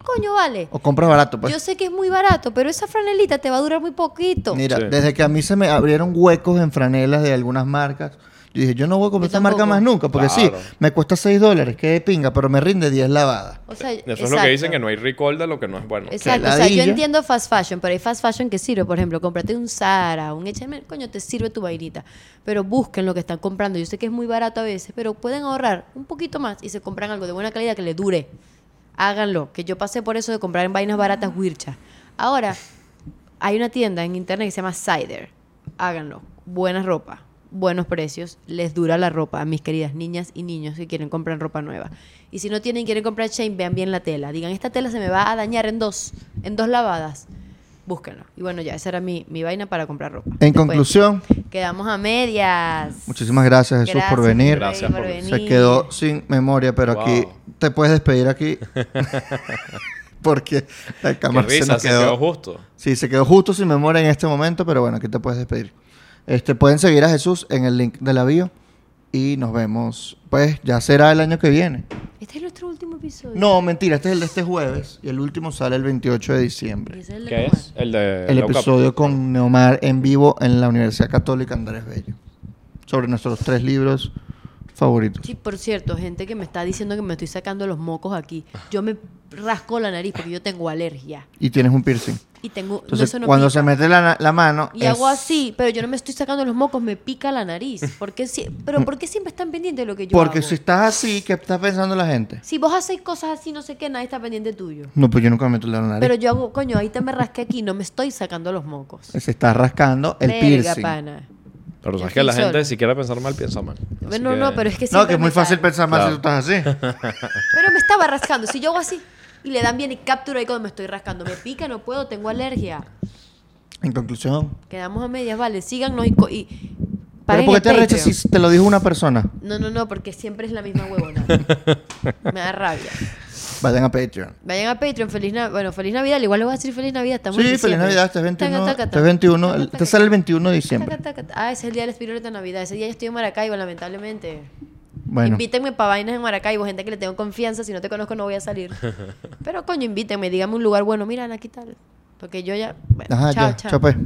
Speaker 2: Coño, vale.
Speaker 1: O compras barato, pues.
Speaker 2: Yo sé que es muy barato, pero esa franelita te va a durar muy poquito.
Speaker 1: Mira,
Speaker 3: Sí.
Speaker 1: desde que a mí se me abrieron huecos en franelas de algunas marcas, yo dije, yo no voy a comprar esta marca más nunca, porque sí, me cuesta 6 dólares, que de pinga, pero me rinde 10 lavadas.
Speaker 2: O sea,
Speaker 3: Eso es lo que dicen, que no hay recall de lo que no es bueno.
Speaker 2: Exacto, o sea, yo entiendo fast fashion, pero hay fast fashion que sirve. Por ejemplo, cómprate un Zara, un H&M, coño, te sirve tu vainita. Pero busquen lo que están comprando. Yo sé que es muy barato a veces, pero pueden ahorrar un poquito más y se compran algo de buena calidad que les dure. Háganlo, que yo pasé por eso de comprar en vainas baratas Wircha. Ahora, hay una tienda en internet que se llama Cider. Háganlo. Buena ropa, buenos precios, les dura la ropa a mis queridas niñas y niños que quieren comprar ropa nueva. Y si no tienen quieren comprar chain, vean bien la tela. Digan, esta tela se me va a dañar en dos, en dos lavadas. Búsquenlo. Y bueno, ya, esa era mi, mi vaina para comprar ropa.
Speaker 1: En
Speaker 2: Después,
Speaker 1: conclusión,
Speaker 2: Quedamos a medias.
Speaker 1: muchísimas gracias Jesús por venir.
Speaker 3: Gracias por
Speaker 2: venir.
Speaker 1: Se quedó sin memoria, pero
Speaker 3: Wow.
Speaker 1: aquí te puedes despedir aquí. (laughs) Porque la
Speaker 3: Qué
Speaker 1: cámara se
Speaker 3: se
Speaker 1: quedó
Speaker 3: justo.
Speaker 1: Sí, se quedó justo sin memoria en este momento, pero bueno, aquí te puedes despedir. Este, pueden seguir a Jesús en el link de la bio y nos vemos, pues ya será el año que viene.
Speaker 2: Este es nuestro último episodio.
Speaker 1: No, mentira, este es el de este jueves y el último sale el 28 de diciembre.
Speaker 2: es el de
Speaker 3: ¿Qué es? El de
Speaker 1: El episodio con Neomar en vivo en la Universidad Católica Andrés Bello. Sobre nuestros tres libros favoritos.
Speaker 2: Sí, por cierto, gente que me está diciendo que me estoy sacando los mocos aquí. Yo me rasco la nariz porque yo tengo alergia.
Speaker 1: Y tienes un piercing.
Speaker 2: Y tengo. no,
Speaker 1: Entonces,
Speaker 2: no
Speaker 1: cuando
Speaker 2: pica.
Speaker 1: se mete la, la mano...
Speaker 2: Y
Speaker 1: es-
Speaker 2: hago así, pero yo no me estoy sacando los mocos, me pica la nariz. (laughs) ¿Por qué si- pero ¿por qué siempre están pendientes de lo que yo
Speaker 1: Porque
Speaker 2: hago?
Speaker 1: si estás así, ¿qué está pensando la gente?
Speaker 2: Si vos hacéis cosas así, no sé qué, nadie está pendiente tuyo.
Speaker 1: No, pues yo nunca me meto la nariz.
Speaker 2: Pero yo hago, coño, ahí te me rasqué aquí, no me estoy sacando los mocos.
Speaker 1: Se está rascando el
Speaker 2: Verga,
Speaker 1: piercing.
Speaker 2: pana.
Speaker 3: Pero sabes que la gente, si quiere pensar mal, piensa mal. Así
Speaker 2: Bueno,
Speaker 3: que-
Speaker 2: no, pero es que
Speaker 1: No, que es muy fácil
Speaker 2: sale.
Speaker 1: pensar mal si tú estás así.
Speaker 2: Pero me estaba rascando. Si yo hago así y le dan bien y captura ahí cuando me estoy rascando, me pica, no puedo, tengo alergia.
Speaker 1: En conclusión.
Speaker 2: Quedamos a medias, vale, síganos y, y
Speaker 1: ¿Pero por qué te arrechas si te lo dijo una persona?
Speaker 2: No, no, no, porque siempre es la misma huevona. (laughs) me da rabia.
Speaker 1: Vayan a Patreon.
Speaker 2: Vayan a Patreon, feliz Navidad. Bueno, feliz Navidad, igual le voy a decir feliz Navidad. Estamos
Speaker 1: Sí, feliz. Navidad. Este es 21.
Speaker 2: Taca, taca,
Speaker 1: 21.
Speaker 2: taca,
Speaker 1: el-
Speaker 2: taca,
Speaker 1: Este sale el 21 de diciembre.
Speaker 2: Ah, ese es el día del espíritu de Navidad. Ese día yo estoy en Maracaibo, lamentablemente.
Speaker 1: Bueno,
Speaker 2: Invítenme para vainas en Maracaibo, gente que le tengo confianza. Si no te conozco, no voy a salir. (laughs) Pero coño, invítenme, dígame un lugar bueno. Mira, aquí tal. Porque yo ya. Bueno,
Speaker 1: ajá,
Speaker 2: chao,
Speaker 1: ya.
Speaker 2: chao.
Speaker 1: Chao, pues.